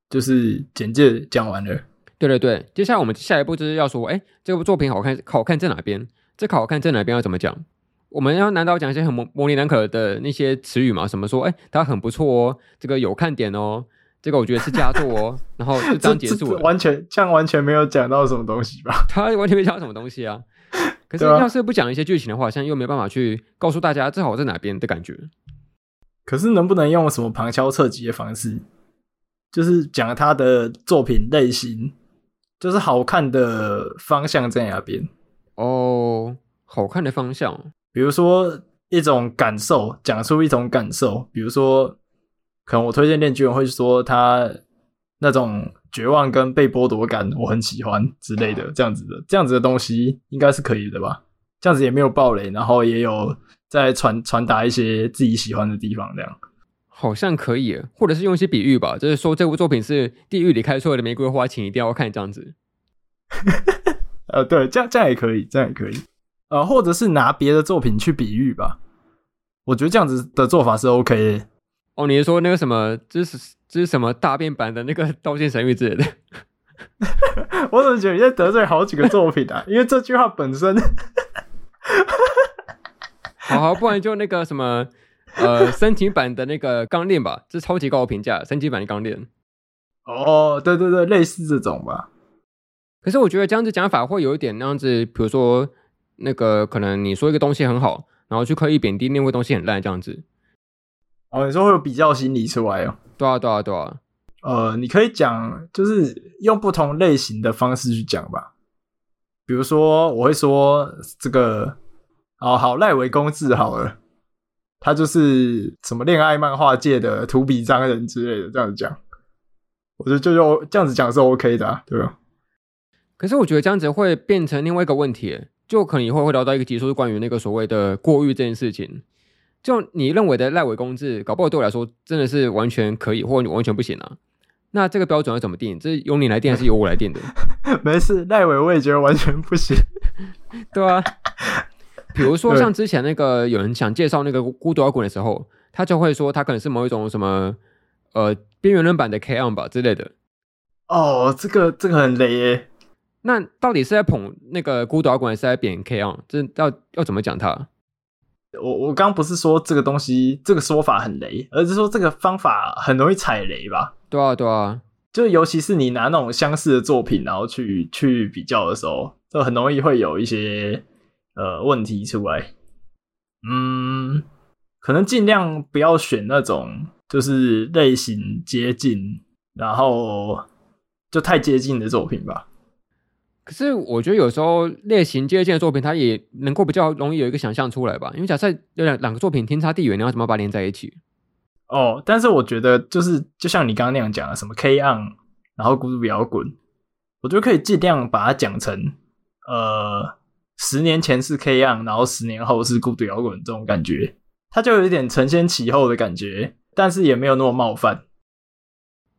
就是简介讲完了？对对对，接下来我们下一步就是要说，哎，这部作品好看，好看在哪边？这个好看在哪边要怎么讲？我们要难道讲一些很模模棱两可的那些词语吗？什么说，哎，它很不错哦，这个有看点哦，这个我觉得是佳作哦，然后就这样结束了，完全这样完全没有讲到什么东西吧？他完全没讲到什么东西啊。可是要是不讲一些剧情的话，好像又没办法去告诉大家这好在哪边的感觉。可是能不能用什么旁敲侧击的方式，就是讲他的作品类型，就是好看的方向在哪边？哦，好看的方向，比如说一种感受，讲出一种感受，比如说，可能我推荐链锯人会说他那种绝望跟被剥夺感，我很喜欢之类的，这样子的，这样子的东西应该是可以的吧？这样子也没有暴雷，然后也有。在传传达一些自己喜欢的地方，这样好像可以，或者是用一些比喻吧，就是说这部作品是地狱里开出来的玫瑰花，请一定要看这样子。呃，对，这样这样也可以，这样也可以。呃，或者是拿别的作品去比喻吧，我觉得这样子的做法是 OK 的。哦，你是说那个什么，这是这是什么大变版的那个《刀剑神域》之类的？我怎么觉得你在得罪好几个作品啊？因为这句话本身。好好，不然就那个什么，呃，升级版的那个钢链吧，这是超级高的评价。升级版的钢链，哦，对对对，类似这种吧。可是我觉得这样子讲法会有一点那样子，比如说那个可能你说一个东西很好，然后去刻意贬低另外东西很烂这样子。哦，你说会有比较心理出来哦？对啊，对啊，对啊。呃，你可以讲，就是用不同类型的方式去讲吧。比如说，我会说这个。哦，好，赖为公治好了，他就是什么恋爱漫画界的土比章人之类的，这样子讲，我觉得就就这样子讲是 OK 的啊，对吧？可是我觉得这样子会变成另外一个问题，就可能以后会聊到一个集数，是关于那个所谓的过誉这件事情。就你认为的赖伟公治，搞不好对我来说真的是完全可以，或完全不行啊？那这个标准要怎么定？这是由你来定还是由我来定的？没事，赖伟我也觉得完全不行，对啊。比如说，像之前那个有人想介绍那个孤独摇滚的时候，他就会说他可能是某一种什么呃边缘人版的 K-On 吧之类的。哦，这个这个很雷耶。那到底是在捧那个孤独摇滚，还是在贬 K-On？这要要怎么讲他？我我刚不是说这个东西这个说法很雷，而是说这个方法很容易踩雷吧？对啊，对啊，就尤其是你拿那种相似的作品，然后去去比较的时候，就很容易会有一些。呃，问题出来，嗯，可能尽量不要选那种就是类型接近，然后就太接近的作品吧。可是我觉得有时候类型接近的作品，它也能够比较容易有一个想象出来吧。因为假设有两两个作品天差地远，你要怎么把它连在一起？哦，但是我觉得就是就像你刚刚那样讲的，什么 K-On，然后孤独摇滚，我觉得可以尽量把它讲成呃。十年前是 K-On，然后十年后是孤独摇滚，这种感觉，它就有一点承先启后的感觉，但是也没有那么冒犯。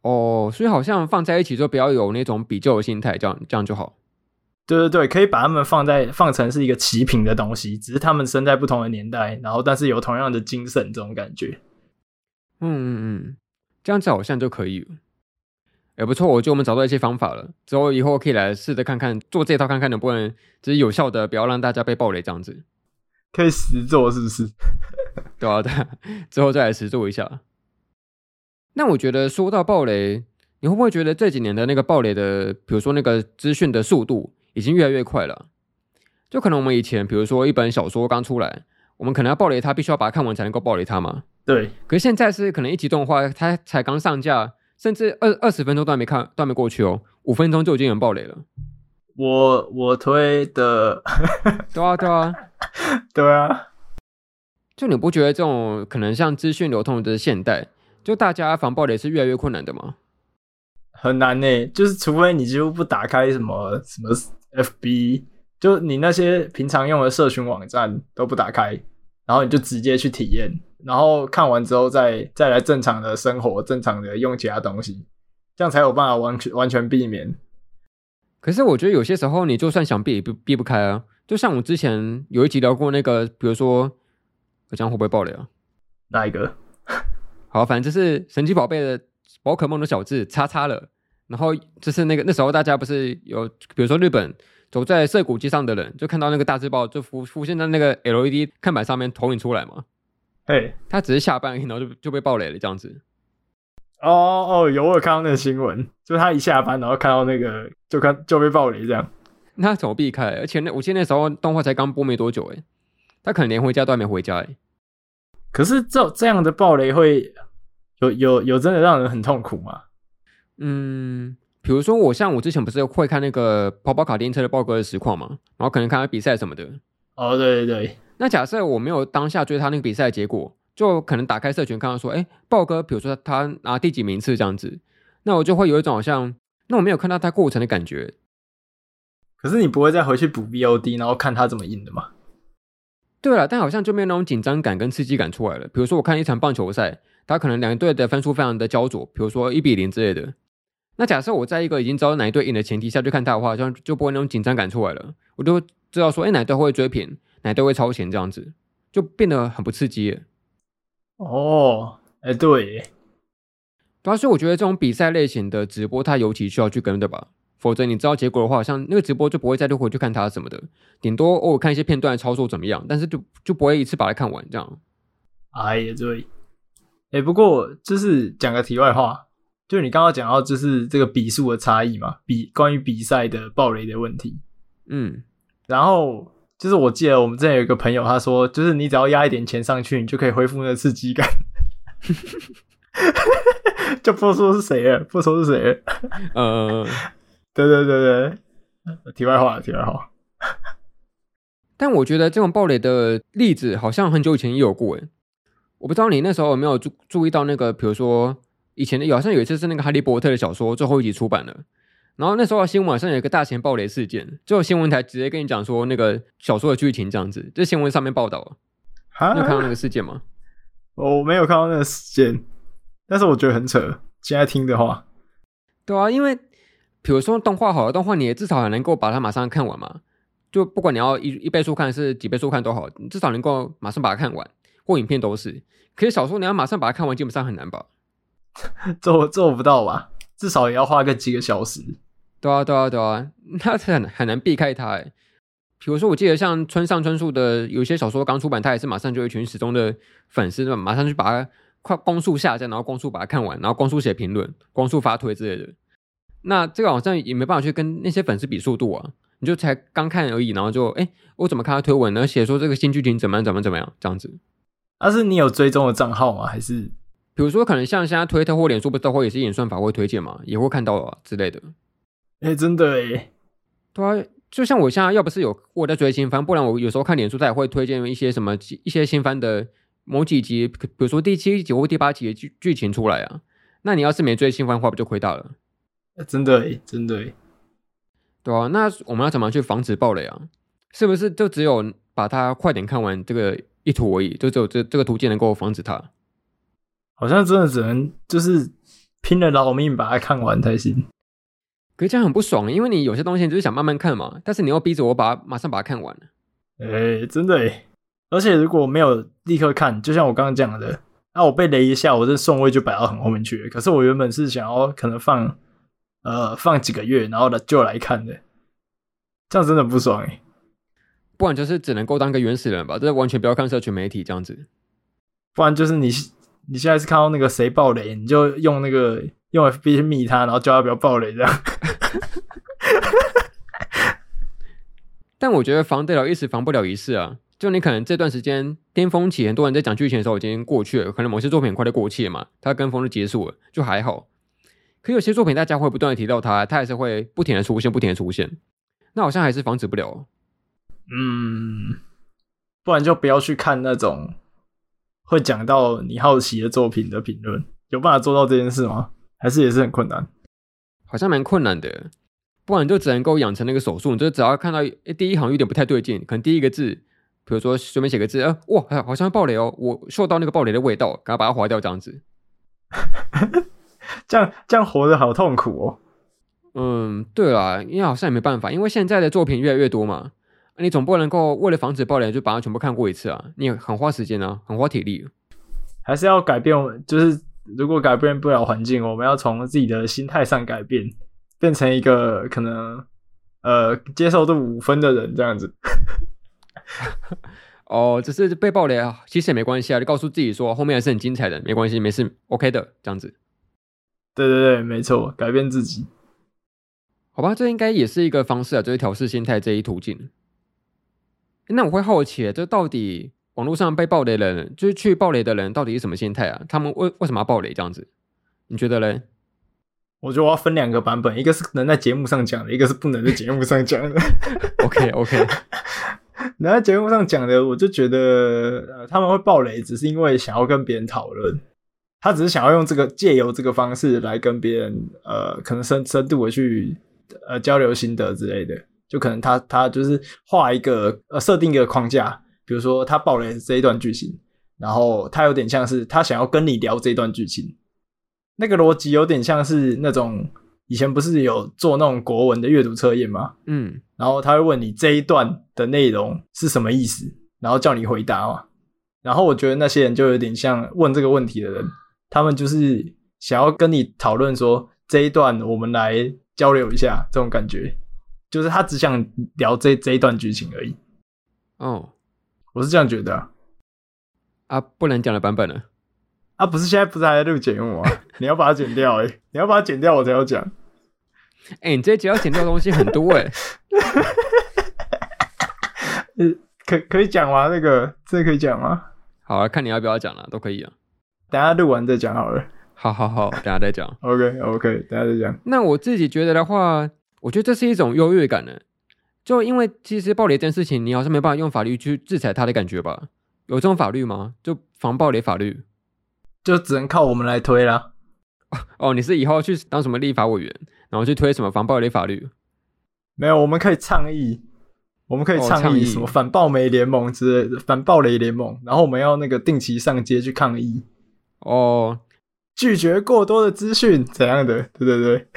哦，所以好像放在一起就不要有那种比较的心态，这样这样就好。对对对，可以把他们放在放成是一个齐平的东西，只是他们生在不同的年代，然后但是有同样的精神，这种感觉。嗯嗯嗯，这样子好像就可以了。也不错，我觉得我们找到一些方法了，之后以后可以来试着看看做这套，看看能不能就是有效的，不要让大家被暴雷这样子。可以实做是不是？对啊，对，之后再来实做一下。那我觉得说到暴雷，你会不会觉得这几年的那个暴雷的，比如说那个资讯的速度已经越来越快了？就可能我们以前，比如说一本小说刚出来，我们可能要暴雷它，必须要把它看完才能够暴雷它嘛。对。可是现在是可能一集动画它才刚上架。甚至二二十分钟都还没看，都还没过去哦，五分钟就已经有人爆雷了。我我推的，对啊对啊 对啊，就你不觉得这种可能像资讯流通的现代，就大家防爆雷是越来越困难的吗？很难呢，就是除非你几乎不打开什么什么 FB，就你那些平常用的社群网站都不打开，然后你就直接去体验。然后看完之后再再来正常的生活，正常的用其他东西，这样才有办法完全完全避免。可是我觉得有些时候你就算想避也不避不开啊。就像我之前有一集聊过那个，比如说我这样会不会爆雷啊？哪一个？好，反正就是神奇宝贝的宝可梦的小字叉叉了。然后就是那个那时候大家不是有，比如说日本走在涩谷街上的人，就看到那个大字报就浮浮现在那个 LED 看板上面投影出来嘛。对，他只是下班，然后就就被暴雷了，这样子。哦哦，有我有看到那个新闻，就是他一下班，然后看到那个，就看就被暴雷这样。那怎么避开？而且那我记得那时候动画才刚播没多久，诶他可能连回家都还没回家，诶可是这这样的暴雷会有有有真的让人很痛苦吗？嗯，比如说我像我之前不是会看那个跑跑卡丁车的爆哥的实况嘛，然后可能看他比赛什么的。哦，对对对。那假设我没有当下追他那个比赛结果，就可能打开社群看到说，哎，豹哥，比如说他拿第几名次这样子，那我就会有一种好像，那我没有看到他过程的感觉。可是你不会再回去补 VOD，然后看他怎么赢的吗？对了，但好像就没有那种紧张感跟刺激感出来了。比如说我看一场棒球赛，他可能两队的分数非常的焦灼，比如说一比零之类的。那假设我在一个已经知道哪一队赢的前提下去看他的话，好像就不会那种紧张感出来了。我就知道说，哎，哪队会追平，哪队会超前，这样子就变得很不刺激。哦，哎，对，对啊，所以我觉得这种比赛类型的直播，它尤其需要去跟，对吧？否则你知道结果的话，像那个直播就不会再回去看它什么的，顶多偶尔看一些片段操作怎么样，但是就就不会一次把它看完这样。哎呀，对。哎，不过就是讲个题外话，就是你刚刚讲到就是这个比数的差异嘛，比关于比赛的暴雷的问题。嗯，然后就是我记得我们之前有一个朋友他说，就是你只要压一点钱上去，你就可以恢复那个刺激感。就不说是谁了，不说是谁了。呃。对对对对，题外话，题外话。但我觉得这种暴雷的例子好像很久以前也有过诶，我不知道你那时候有没有注注意到那个，比如说以前的，好像有一次是那个《哈利波特》的小说最后一集出版了，然后那时候新闻好像有一个大型暴雷事件，就新闻台直接跟你讲说那个小说的剧情这样子，这新闻上面报道。哈，你有看到那个事件吗？我没有看到那个事件，但是我觉得很扯。现在听的话，对啊，因为。比如说动画好的动画，你也至少还能够把它马上看完嘛？就不管你要一一倍速看是几倍速看都好，你至少能够马上把它看完，或影片都是。可是小说你要马上把它看完，基本上很难吧？做做不到吧？至少也要花个几个小时。对啊，对啊，对啊，那很很难避开它。哎，比如说我记得像村上春树的有些小说刚出版，他也是马上就有一群死忠的粉丝，马上去把它快光速下载，然后光速把它看完，然后光速写评论，光速发推之类的。那这个好像也没办法去跟那些粉丝比速度啊，你就才刚看而已，然后就哎，我怎么看他推文呢？写说这个新剧情怎么样怎么怎么样这样子。那、啊、是你有追踪的账号吗？还是比如说可能像现在推特或脸书不都会有些演算法会推荐嘛，也会看到啊之类的。哎，真的哎，对啊，就像我现在要不是有我在追新番，不然我有时候看脸书，它也会推荐一些什么一些新番的某几集，比如说第七集或第八集的剧剧情出来啊。那你要是没追新番的话，不就亏大了？真的诶，真的诶，对啊，那我们要怎么去防止暴雷啊？是不是就只有把它快点看完这个一图而已？就只有这这个途径能够防止它？好像真的只能就是拼了老命把它看完才行。可是这样很不爽，因为你有些东西你就是想慢慢看嘛，但是你又逼着我把它马上把它看完。诶，真的诶，而且如果没有立刻看，就像我刚刚讲的，那我被雷一下，我这顺位就摆到很后面去了。可是我原本是想要可能放。呃，放几个月，然后呢就来看的，这样真的不爽哎。不然就是只能够当个原始人吧，这完全不要看社群媒体这样子。不然就是你你现在是看到那个谁爆雷，你就用那个用 FB 密他，然后叫他不要爆雷这样。但我觉得防得了一时，防不了一世啊。就你可能这段时间巅峰期，很多人在讲剧情的时候已经过去了，可能某些作品很快就过气了嘛，它跟风就结束了，就还好。可有些作品，大家会不断的提到它，它还是会不停的出现，不停的出现。那好像还是防止不了。嗯，不然就不要去看那种会讲到你好奇的作品的评论。有办法做到这件事吗？还是也是很困难？好像蛮困难的。不然你就只能够养成那个手速，你就只要看到诶第一行有点不太对劲，可能第一个字，比如说随便写个字，啊，哇，好像会爆雷哦，我嗅到那个暴雷的味道，赶快把它划掉，这样子。这样这样活得好痛苦哦。嗯，对啦，因为好像也没办法，因为现在的作品越来越多嘛，你总不能够为了防止爆雷就把它全部看过一次啊，你很花时间啊，很花体力。还是要改变，就是如果改变不了环境，我们要从自己的心态上改变，变成一个可能呃接受度五分的人这样子。哦，只是被爆雷啊，其实也没关系啊，就告诉自己说后面还是很精彩的，没关系，没事，OK 的，这样子。对对对，没错，改变自己，好吧，这应该也是一个方式啊，就是调试心态这一途径。那我会好奇，这到底网络上被暴雷的人，就是去暴雷的人，到底是什么心态啊？他们为为什么要暴雷这样子？你觉得嘞？我觉得我要分两个版本，一个是能在节目上讲的，一个是不能在节目上讲的。OK OK，能在节目上讲的，我就觉得呃他们会暴雷，只是因为想要跟别人讨论，他只是想要用这个借由这个方式来跟别人呃可能深深度的去呃交流心得之类的。就可能他他就是画一个呃设定一个框架，比如说他爆雷这一段剧情，然后他有点像是他想要跟你聊这一段剧情。那个逻辑有点像是那种以前不是有做那种国文的阅读测验吗？嗯，然后他会问你这一段的内容是什么意思，然后叫你回答嘛。然后我觉得那些人就有点像问这个问题的人，他们就是想要跟你讨论说这一段我们来交流一下这种感觉，就是他只想聊这这一段剧情而已。哦，我是这样觉得啊。啊，不能讲的版本呢？啊，不是现在不是还在录节目吗？你要把它剪掉哎、欸！你要把它剪掉，我才要讲。哎、欸，你这一集要剪掉的东西很多哎、欸。可可以讲吗？那个这可以讲吗？好啊，看你要不要讲了，都可以啊。等下录完再讲好了。好好好，等下再讲。OK OK，等下再讲。那我自己觉得的话，我觉得这是一种优越感呢。就因为其实暴雷这件事情，你好像没办法用法律去制裁他的感觉吧？有这种法律吗？就防暴雷法律？就只能靠我们来推啦。哦，你是以后去当什么立法委员，然后去推什么防暴雷法律？没有，我们可以倡议，我们可以倡议什么反暴雷联盟之类的，反暴雷联盟。然后我们要那个定期上街去抗议。哦，拒绝过多的资讯，怎样的？对对对，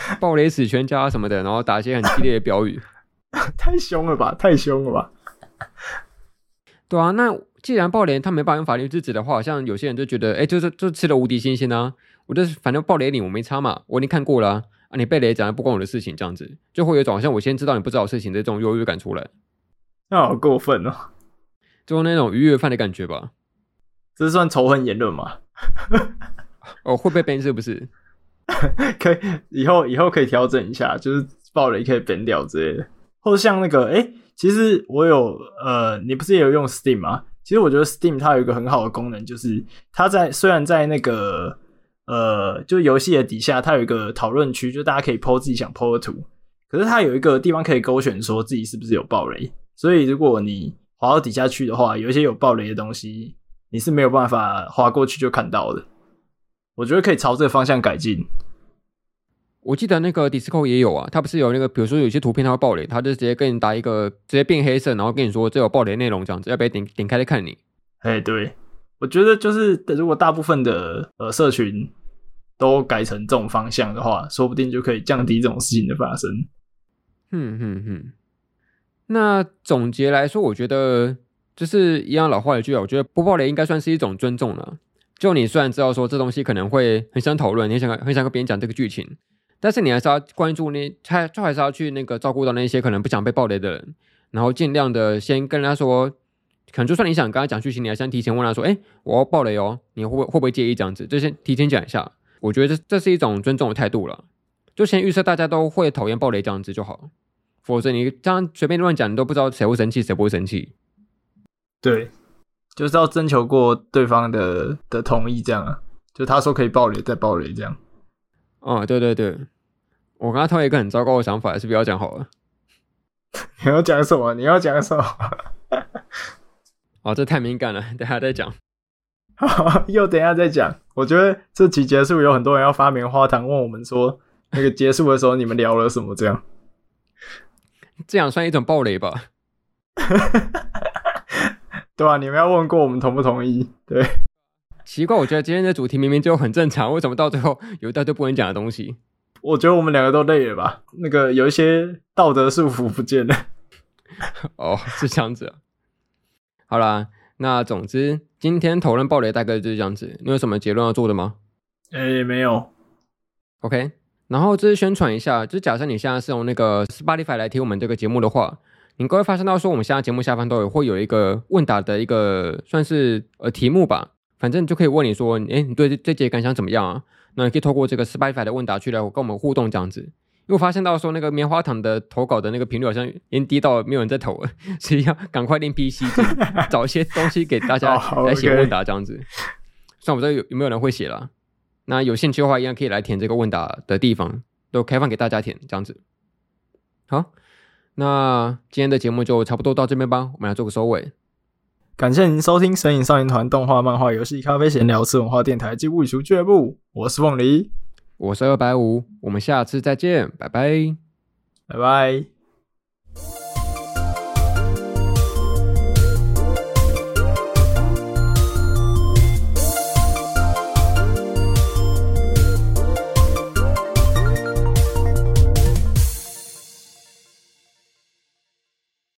暴雷死全家什么的，然后打一些很激烈的标语。太凶了吧！太凶了吧！对啊，那。既然暴雷他没办法用法律制止的话，好像有些人就觉得，哎、欸，就是就吃了无敌星星啊！我就是反正暴雷你我没差嘛，我已经看过了啊，啊你被雷讲的不关我的事情，这样子就会有一种好像我先知道你不知道的事情的这种优越感出来。那好过分哦，就那种愉悦犯的感觉吧。这算仇恨言论吗？哦，会被 ban 是不是？可以，以后以后可以调整一下，就是暴雷可以 ban 掉之类的，或者像那个，哎、其实我有，呃，你不是也有用 Steam 吗？其实我觉得 Steam 它有一个很好的功能，就是它在虽然在那个呃，就游戏的底下，它有一个讨论区，就大家可以 po 自己想 po 的图。可是它有一个地方可以勾选，说自己是不是有暴雷。所以如果你滑到底下去的话，有一些有暴雷的东西，你是没有办法滑过去就看到的。我觉得可以朝这个方向改进。我记得那个 Discord 也有啊，它不是有那个，比如说有些图片它会爆雷，它就直接跟你打一个，直接变黑色，然后跟你说这有爆雷内容这样子，要不要点点开来看你？哎，对，我觉得就是如果大部分的呃社群都改成这种方向的话，说不定就可以降低这种事情的发生。嗯嗯嗯。那总结来说，我觉得就是一样老话一句啊，我觉得不爆雷应该算是一种尊重了。就你虽然知道说这东西可能会很想讨论，你想很想跟别人讲这个剧情。但是你还是要关注那，他就还是要去那个照顾到那些可能不想被暴雷的人，然后尽量的先跟他说，可能就算你想跟他讲剧情，你还先提前问他说，哎，我要暴雷哦，你会不会会不会介意这样子？就先提前讲一下，我觉得这这是一种尊重的态度了，就先预设大家都会讨厌暴雷这样子就好，否则你这样随便乱讲，你都不知道谁会生气，谁不会生气。对，就是要征求过对方的的同意，这样啊，就他说可以暴雷再暴雷这样。哦，对对对，我刚刚突然一个很糟糕的想法，还是不要讲好了。你要讲什么？你要讲什么？哦，这太敏感了，等下再讲。又等下再讲。我觉得这期结束有很多人要发棉花糖，问我们说，那个结束的时候你们聊了什么？这样，这样算一种暴雷吧？对啊，你们要问过我们同不同意？对。奇怪，我觉得今天的主题明明就很正常，为什么到最后有一大堆不能讲的东西？我觉得我们两个都累了吧？那个有一些道德束缚不见了。哦，是这样子啊。好啦，那总之今天讨论暴雷大概就是这样子。你有什么结论要做的吗？诶、欸，没有。OK，然后就是宣传一下，就假设你现在是用那个 Spotify 来听我们这个节目的话，你各位发现到说我们现在节目下方都有会有一个问答的一个算是呃题目吧。反正就可以问你说，诶，你对这这节感想怎么样啊？那你可以透过这个 Spotify 的问答区来跟我们互动这样子。因为我发现到说那个棉花糖的投稿的那个频率好像已经低到没有人在投了，所以要赶快练 PC，找一些东西给大家 来写问答这样子。算我不知道有有没有人会写了，那有兴趣的话，一样可以来填这个问答的地方，都开放给大家填这样子。好，那今天的节目就差不多到这边吧，我们来做个收尾。感谢您收听《神影少年团》动画、漫画、游戏、咖啡闲聊、次文化电台及物语书俱乐部。我是凤梨，我是二百五，我们下次再见，拜拜，拜拜。